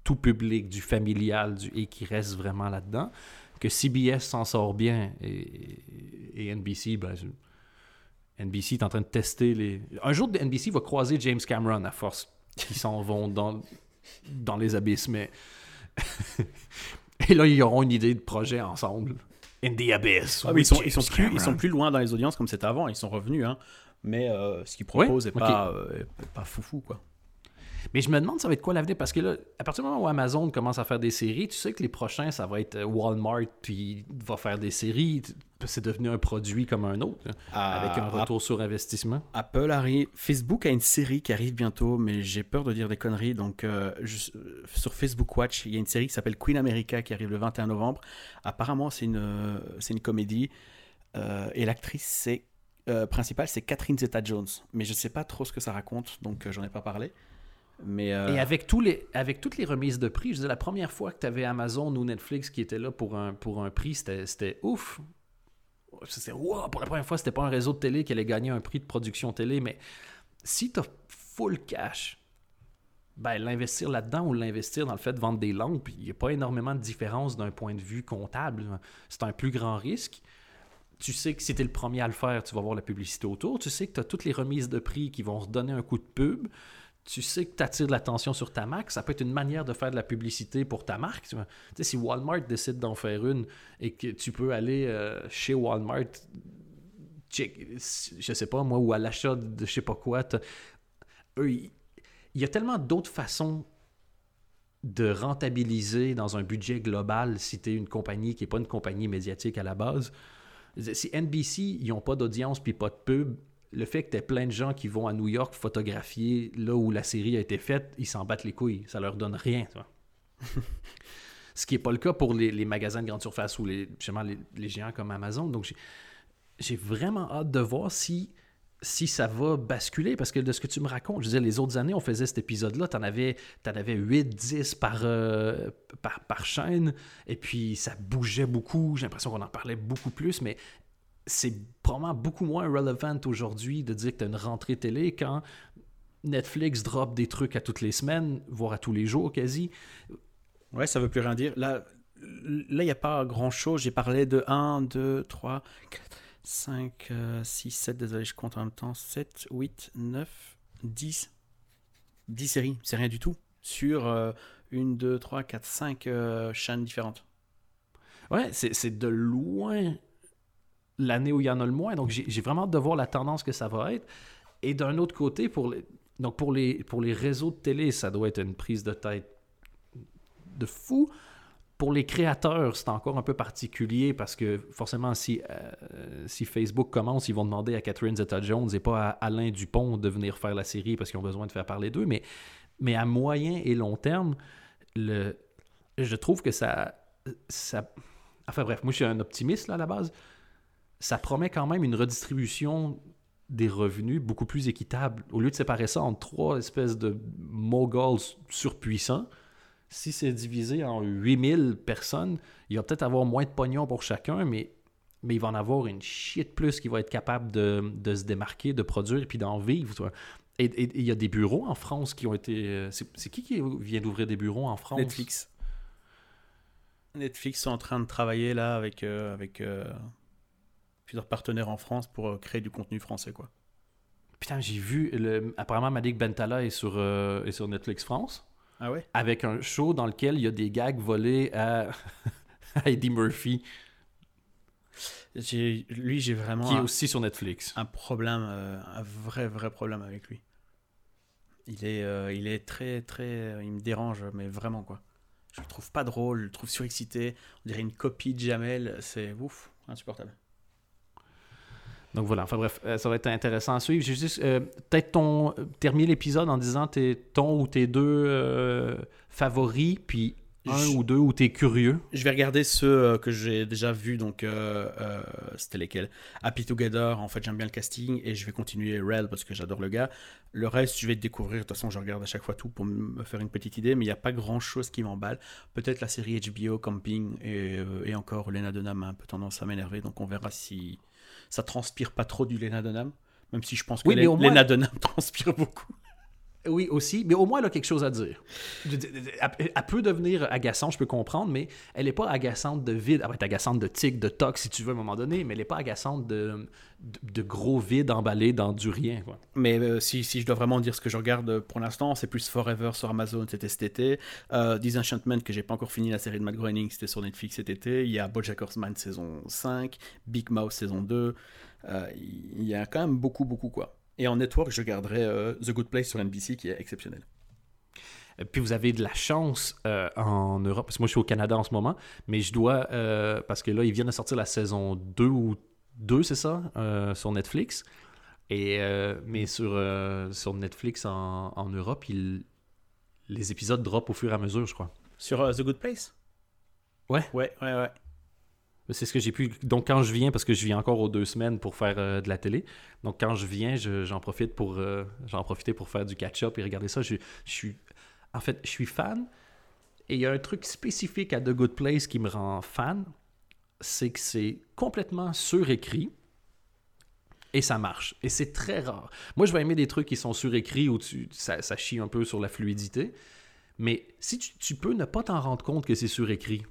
tout public, du familial, du, et qu'ils restent vraiment là-dedans. Que CBS s'en sort bien et, et NBC, ben, NBC est en train de tester les. Un jour, NBC va croiser James Cameron à force qu'ils s'en vont dans, dans les abysses, mais. *laughs* et là, ils auront une idée de projet ensemble. In the Abyss. Ah, mais ils, sont, ils, sont James plus, ils sont Cameron. plus loin dans les audiences comme c'était avant. Ils sont revenus, hein. Mais euh, ce qu'ils proposent Ouais, est pas, euh, pas foufou, quoi. Mais je me demande ça va être quoi l'avenir? Parce que là, à partir du moment où Amazon commence à faire des séries, tu sais que les prochains, ça va être euh, Walmart qui va faire des séries. C'est devenu un produit comme un autre, Ah, avec un retour sur investissement. Apple arrive, Facebook a une série qui arrive bientôt, mais j'ai peur de dire des conneries. Donc, euh, je- sur Facebook Watch, il y a une série qui s'appelle Queen America qui arrive le 21 novembre. Apparemment, c'est une, euh, c'est une comédie. euh, et l'actrice c'est, euh, principale, c'est Catherine Zeta-Jones. Mais je sais pas trop ce que ça raconte, donc euh, j'en ai pas parlé. Mais euh, Et avec, tous les, avec toutes les remises de prix, je dire, la première fois que tu avais Amazon ou Netflix qui était là pour un, pour un prix, c'était ouf. Wow, pour la première fois, c'était pas un réseau de télé qui allait gagner un prix de production télé, mais si tu as full cash, ben, l'investir là-dedans ou l'investir dans le fait de vendre des lampes, il n'y a pas énormément de différence d'un point de vue comptable. C'est un plus grand risque. Tu sais que si tu es le premier à le faire, tu vas voir la publicité autour. Tu sais que tu as toutes les remises de prix qui vont redonner un coup de pub tu sais que tu attires l'attention sur ta marque, ça peut être une manière de faire de la publicité pour ta marque. Tu sais, si Walmart décide d'en faire une et que tu peux aller euh, chez Walmart, check, je sais pas moi, ou à l'achat de je sais pas quoi, il y a tellement d'autres façons de rentabiliser dans un budget global si tu es une compagnie qui n'est pas une compagnie médiatique à la base. Si NBC, ils n'ont pas d'audience puis pas de pub, le fait que tu plein de gens qui vont à New York photographier là où la série a été faite, ils s'en battent les couilles. Ça leur donne rien. tu vois. *laughs* Ce qui n'est pas le cas pour les, les magasins de grande surface ou les, justement, les, les géants comme Amazon. Donc, j'ai- vraiment hâte de voir si, si ça va basculer. Parce que de ce que tu me racontes, je dire, les autres années, on faisait cet épisode-là, tu en avais, t'en avais 8, 10 par, euh, par, par chaîne. Et puis, ça bougeait beaucoup. J'ai l'impression qu'on en parlait beaucoup plus. Mais c'est probablement beaucoup moins relevant aujourd'hui de dire que tu as une rentrée télé quand Netflix drop des trucs à toutes les semaines, voire à tous les jours quasi. Ouais, ça veut plus rien dire. Là, là il n'y a pas grand-chose. J'ai parlé de 1, 2, 3, 4, 5, 6, 7, désolé, je compte en même temps. 7, 8, 9, 10. 10 séries, c'est rien du tout. Sur 1, 2, 3, 4, 5 chaînes différentes. Ouais, c'est de loin l'année où il y en a le moins. Donc, j'ai vraiment hâte de voir la tendance que ça va être. Et d'un autre côté, pour les, donc pour, les, pour les réseaux de télé, ça doit être une prise de tête de fou. Pour les créateurs, c'est encore un peu particulier parce que forcément, si, euh, si Facebook commence, ils vont demander à Catherine Zeta-Jones et pas à Alain Dupont de venir faire la série parce qu'ils ont besoin de faire parler d'eux. Mais, mais à moyen et long terme, le, je trouve que ça, ça... Enfin bref, moi je suis un optimiste à la base. Ça promet quand même une redistribution des revenus beaucoup plus équitable. Au lieu de séparer ça en trois espèces de moguls surpuissants, si c'est divisé en 8000 personnes, il va peut-être avoir moins de pognon pour chacun, mais, mais il va en avoir une de plus qui va être capable de, de se démarquer, de produire et puis d'en vivre. Et il y a des bureaux en France qui ont été... euh, C'est c'est qui qui vient d'ouvrir des bureaux en France? Netflix. Netflix sont en train de travailler là avec, euh, avec euh, plusieurs partenaires en France pour euh, créer du contenu français. quoi. Putain, j'ai vu... Le... Apparemment, Malik Bentala est sur, euh, est sur Netflix France. Ah ouais? Avec un show dans lequel il y a des gags volés à, *laughs* à Eddie Murphy, Lui, j'ai vraiment qui est un, aussi sur Netflix. un problème, euh, un vrai, vrai problème avec lui. Il est, euh, il est très, très. Il me dérange, mais vraiment quoi. Je le trouve pas drôle, je le trouve surexcité. On dirait une copie de Jamel. C'est ouf, insupportable. Donc voilà, enfin bref, euh, ça va être intéressant à suivre. J'ai juste euh, peut-être ton terminer l'épisode en disant tes, ton ou tes deux euh, favoris, puis un Je- ou deux où t'es curieux. Je vais regarder ceux que j'ai déjà vus, donc euh, c'était lesquels? Happy Together, en fait j'aime bien le casting, et je vais continuer Rel parce que j'adore le gars. Le reste, je vais découvrir, de toute façon je regarde à chaque fois tout pour me faire une petite idée, mais il n'y a pas grand chose qui m'emballe. Peut-être la série HBO Camping, et, et encore Lena Dunham a un peu tendance à m'énerver, donc on verra si ça transpire pas trop du Lena Dunham, même si je pense que Oui, moins- Lena Dunham *laughs* transpire beaucoup. Oui, aussi, mais au moins elle a quelque chose à dire. Elle, peut devenir agaçante, je peux comprendre, mais elle n'est pas agaçante de vide. Elle va être agaçante de tic, de toc, si tu veux, à un moment donné, mais elle n'est pas agaçante de, gros vide emballé dans du rien. Mais euh, si, si je dois vraiment dire ce que je regarde euh, pour l'instant, c'est plus Forever sur Amazon, c'était cet été. Euh, Disenchantment, que j'ai pas encore fini la série de Matt Groening, c'était sur Netflix cet été. Il y a BoJack Horseman saison 5, Big Mouth saison 2. Euh, il y a quand même beaucoup, beaucoup quoi. Et en network, je garderai euh, The Good Place sur NBC qui est exceptionnel. Euh, Puis vous avez de la chance euh, en Europe, parce que moi je suis au Canada en ce moment, mais je dois, euh, parce que là ils viennent de sortir la saison 2 ou 2, c'est ça, euh, sur Netflix. Et, euh, mais sur, euh, sur Netflix en, en Europe, il- les épisodes drop au fur et à mesure, je crois. Sur The Good Place? Ouais. Ouais, ouais, ouais. C'est ce que j'ai pu. Donc, quand je viens, parce que je viens encore aux deux semaines pour faire euh, de la télé, donc quand je viens, je- j'en profite pour euh, j'en pour faire du catch-up et regarder ça. Je, suis, en fait, je suis fan. Et il y a un truc spécifique à The Good Place qui me rend fan, c'est que c'est complètement surécrit et ça marche. Et c'est très rare. Moi, je vais aimer des trucs qui sont surécrits où tu, ça, chie un peu sur la fluidité. Mais si tu peux ne pas t'en rendre compte que c'est surécrit,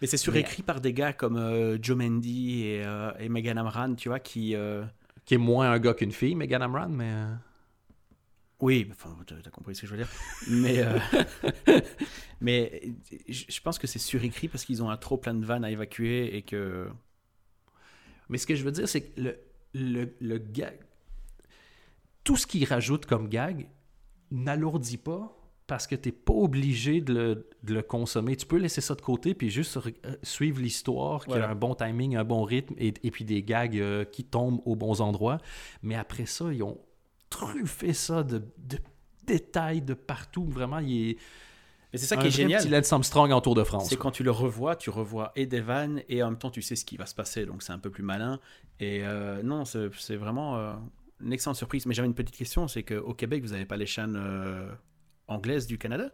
Mais c'est surécrit par des gars comme euh, Joe Mendy et, euh, et Megan Amran, tu vois, qui. euh, qui est moins un gars qu'une fille, Megan Amran, mais. euh, Oui, enfin, t'as compris ce que je veux dire. *laughs* Mais, euh, *laughs* mais je je pense que c'est surécrit parce qu'ils ont un trop plein de vannes à évacuer et que. Mais ce que je veux dire, c'est que le, le, le gag. Tout ce qu'ils rajoutent comme gag n'alourdit pas parce que tu n'es pas obligé de le, de le consommer. Tu peux laisser ça de côté puis juste euh, suivre l'histoire qui a un bon timing, un bon rythme et, et puis des gags euh, qui tombent aux bons endroits. Mais après ça, ils ont truffé ça de, de détails de partout. Vraiment, il est. Mais c'est ça qui est génial. petit Armstrong en Tour de France. C'est quand tu le revois, tu revois et des vannes et en même temps tu sais ce qui va se passer, donc c'est un peu plus malin. Et euh, non, c'est c'est vraiment euh, une excellente surprise. Mais j'avais une petite question, c'est qu'au Québec, vous n'avez pas les chaînes euh, anglaises du Canada?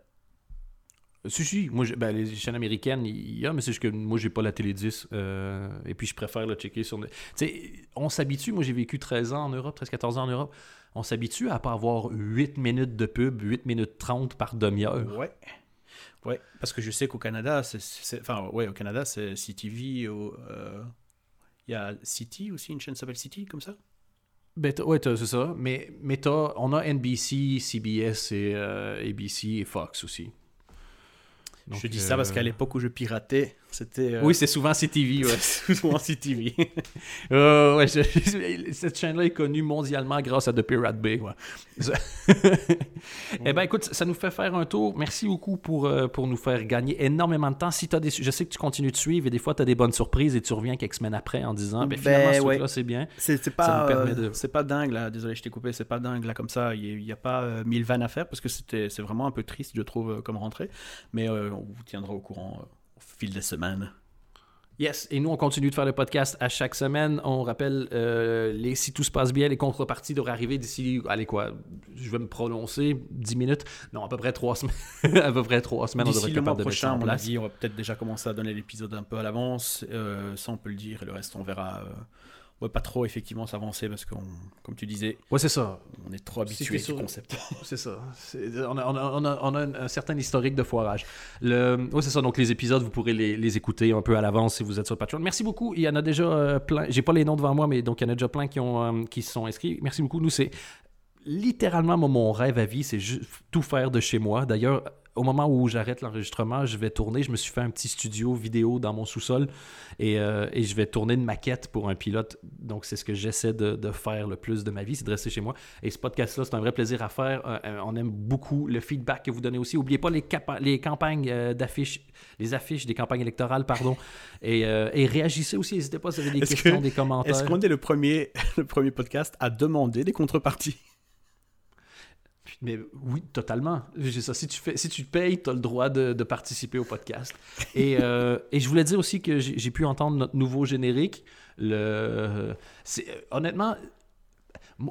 Si, si. Moi, ben, les chaînes américaines, il y a, mais c'est juste que moi, j'ai pas la télé 10. euh, et puis, je préfère le checker sur. Tu sais, on s'habitue. Moi, j'ai vécu 13 ans en Europe, 13-14 ans en Europe. On s'habitue à pas avoir 8 minutes de pub, 8 minutes 30 par demi-heure. Ouais. Ouais, parce que je sais qu'au Canada, c'est- enfin ouais, au Canada, c'est CTV euh, il y a City aussi, une chaîne s'appelle City comme ça? Ben, ouais, c'est ça. Mais, mais on a NBC, CBS et euh, ABC et Fox aussi. Je dis ça parce euh, qu'à l'époque où je piratais, c'était euh, Oui, c'est souvent CTV, ouais. *laughs* souvent CTV. *laughs* Euh, ouais, je- cette chaîne-là est connue mondialement grâce à The Pirate Bay. Ça- *laughs* eh ben, écoute, ça nous fait faire un tour. Merci beaucoup pour, euh, pour nous faire gagner énormément de temps. Si des, je sais que tu continues de suivre et des fois, tu as des bonnes surprises et tu reviens quelques semaines après en disant ben, Ben, finalement, ce ouais. truc-là, c'est bien. C'est pas, euh, de- c'est pas dingue là, désolé, je t'ai coupé, c'est pas dingue là comme ça. Il n'y a, pas euh, mille vannes à faire parce que c'est vraiment un peu triste, je trouve, euh, comme rentrée. Mais euh, on vous tiendra au courant euh, au fil des semaines. Yes, et nous, on continue de faire le podcast à chaque semaine. On rappelle, euh, les, si tout se passe bien, les contreparties devraient arriver d'ici, allez quoi, je vais me prononcer, 10 minutes. Non, à peu près 3 semaines. *laughs* à peu près 3 semaines, on devrait être capable de mettre ça prochain, en mon place. avis, on va peut-être déjà commencer à donner l'épisode un peu à l'avance. Euh, ça, on peut le dire, et le reste, on verra. euh, va pas trop effectivement s'avancer parce que, comme tu disais, Ouais, c'est ça. on est trop habitué sur- concept. *laughs* C'est ça. On a, on a- on a- on a un, certain historique de foirage. Le... Oui, c'est ça. Donc, les épisodes, vous pourrez les, les écouter un peu à l'avance si vous êtes sur Patreon. Merci beaucoup. Il y en a déjà euh, plein. J'ai pas les noms devant moi, mais donc, il y en a déjà plein qui, ont, euh, qui se sont inscrits. Merci beaucoup. Nous, c'est littéralement mon rêve à vie, c'est tout faire de chez moi. D'ailleurs, au moment où j'arrête l'enregistrement, je vais tourner. Je me suis fait un petit studio vidéo dans mon sous-sol et, euh, et je vais tourner une maquette pour un pilote. Donc, c'est ce que j'essaie de, de faire le plus de ma vie, c'est de rester chez moi. Et ce podcast-là, c'est un vrai plaisir à faire. Euh, euh, on aime beaucoup le feedback que vous donnez aussi. N'oubliez pas les, campagnes euh, d'affiches, les affiches des campagnes électorales, pardon. *laughs* et, et réagissez aussi. N'hésitez pas si vous avez des questions, que- des commentaires. Est-ce qu'on est le premier, *laughs* le premier podcast à demander des contreparties? Mais oui, totalement. Ça. Si tu, fais, si tu te payes, tu as le droit de, de participer au podcast. Et, euh, *laughs* et je voulais dire aussi que j'ai pu entendre notre nouveau générique. Le, honnêtement,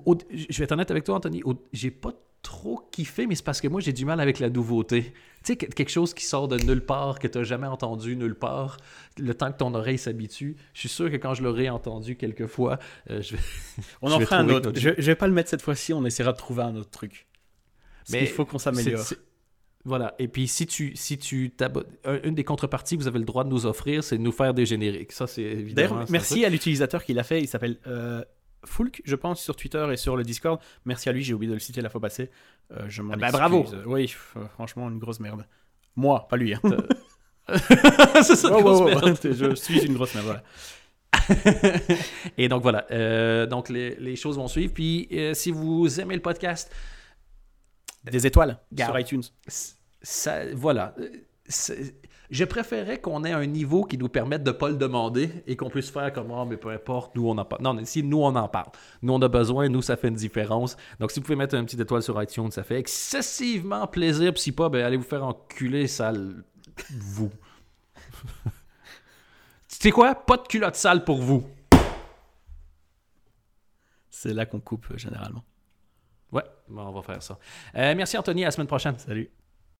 au- je vais être honnête avec toi, Anthony, j'ai pas trop kiffé, mais c'est parce que moi, j'ai du mal avec la nouveauté. Tu sais, que- quelque chose qui sort de nulle part, que tu n'as jamais entendu nulle part, le temps que ton oreille s'habitue, je suis sûr que quand je l'aurai entendu quelques fois, euh, je vais... *laughs* On Je en fera un autre. Je, je vais pas le mettre cette fois-ci, on essaiera de trouver un autre truc. Mais il faut qu'on s'améliore. Voilà. Et puis, si tu, si tu une des contreparties que vous avez le droit de nous offrir, c'est de nous faire des génériques. Ça, c'est évidemment. Merci à l'utilisateur qui l'a fait. Il s'appelle euh, Fulk, je pense, sur Twitter et sur le Discord. Merci à lui, j'ai oublié de le citer la fois passée. Euh, je m'en Ah bah, bravo. Oui, f- franchement, une grosse merde. Moi, pas lui. Hein. *laughs* *laughs* c'est ça, Oh, grosse oh, oh, merde. je suis une grosse merde. voilà. *laughs* Et donc, voilà. Euh, donc, les, les choses vont suivre. Puis, euh, si vous aimez le podcast, Des étoiles Garde. sur iTunes. ça, voilà. C'est- Je préférais qu'on ait un niveau qui nous permette de ne pas le demander et qu'on puisse faire comme oh, mais peu importe, nous on en parle. Non, si nous on en parle. Nous on a besoin, nous ça fait une différence. Donc si vous pouvez mettre un petit étoile sur iTunes, ça fait excessivement plaisir. Puis si pas, ben allez vous faire enculer, sale. Vous. *laughs* tu sais quoi? Pas de culotte sale pour vous. C'est là qu'on coupe euh, généralement. Ouais, bon, on va faire ça. Euh, merci Anthony, à la semaine prochaine. Salut.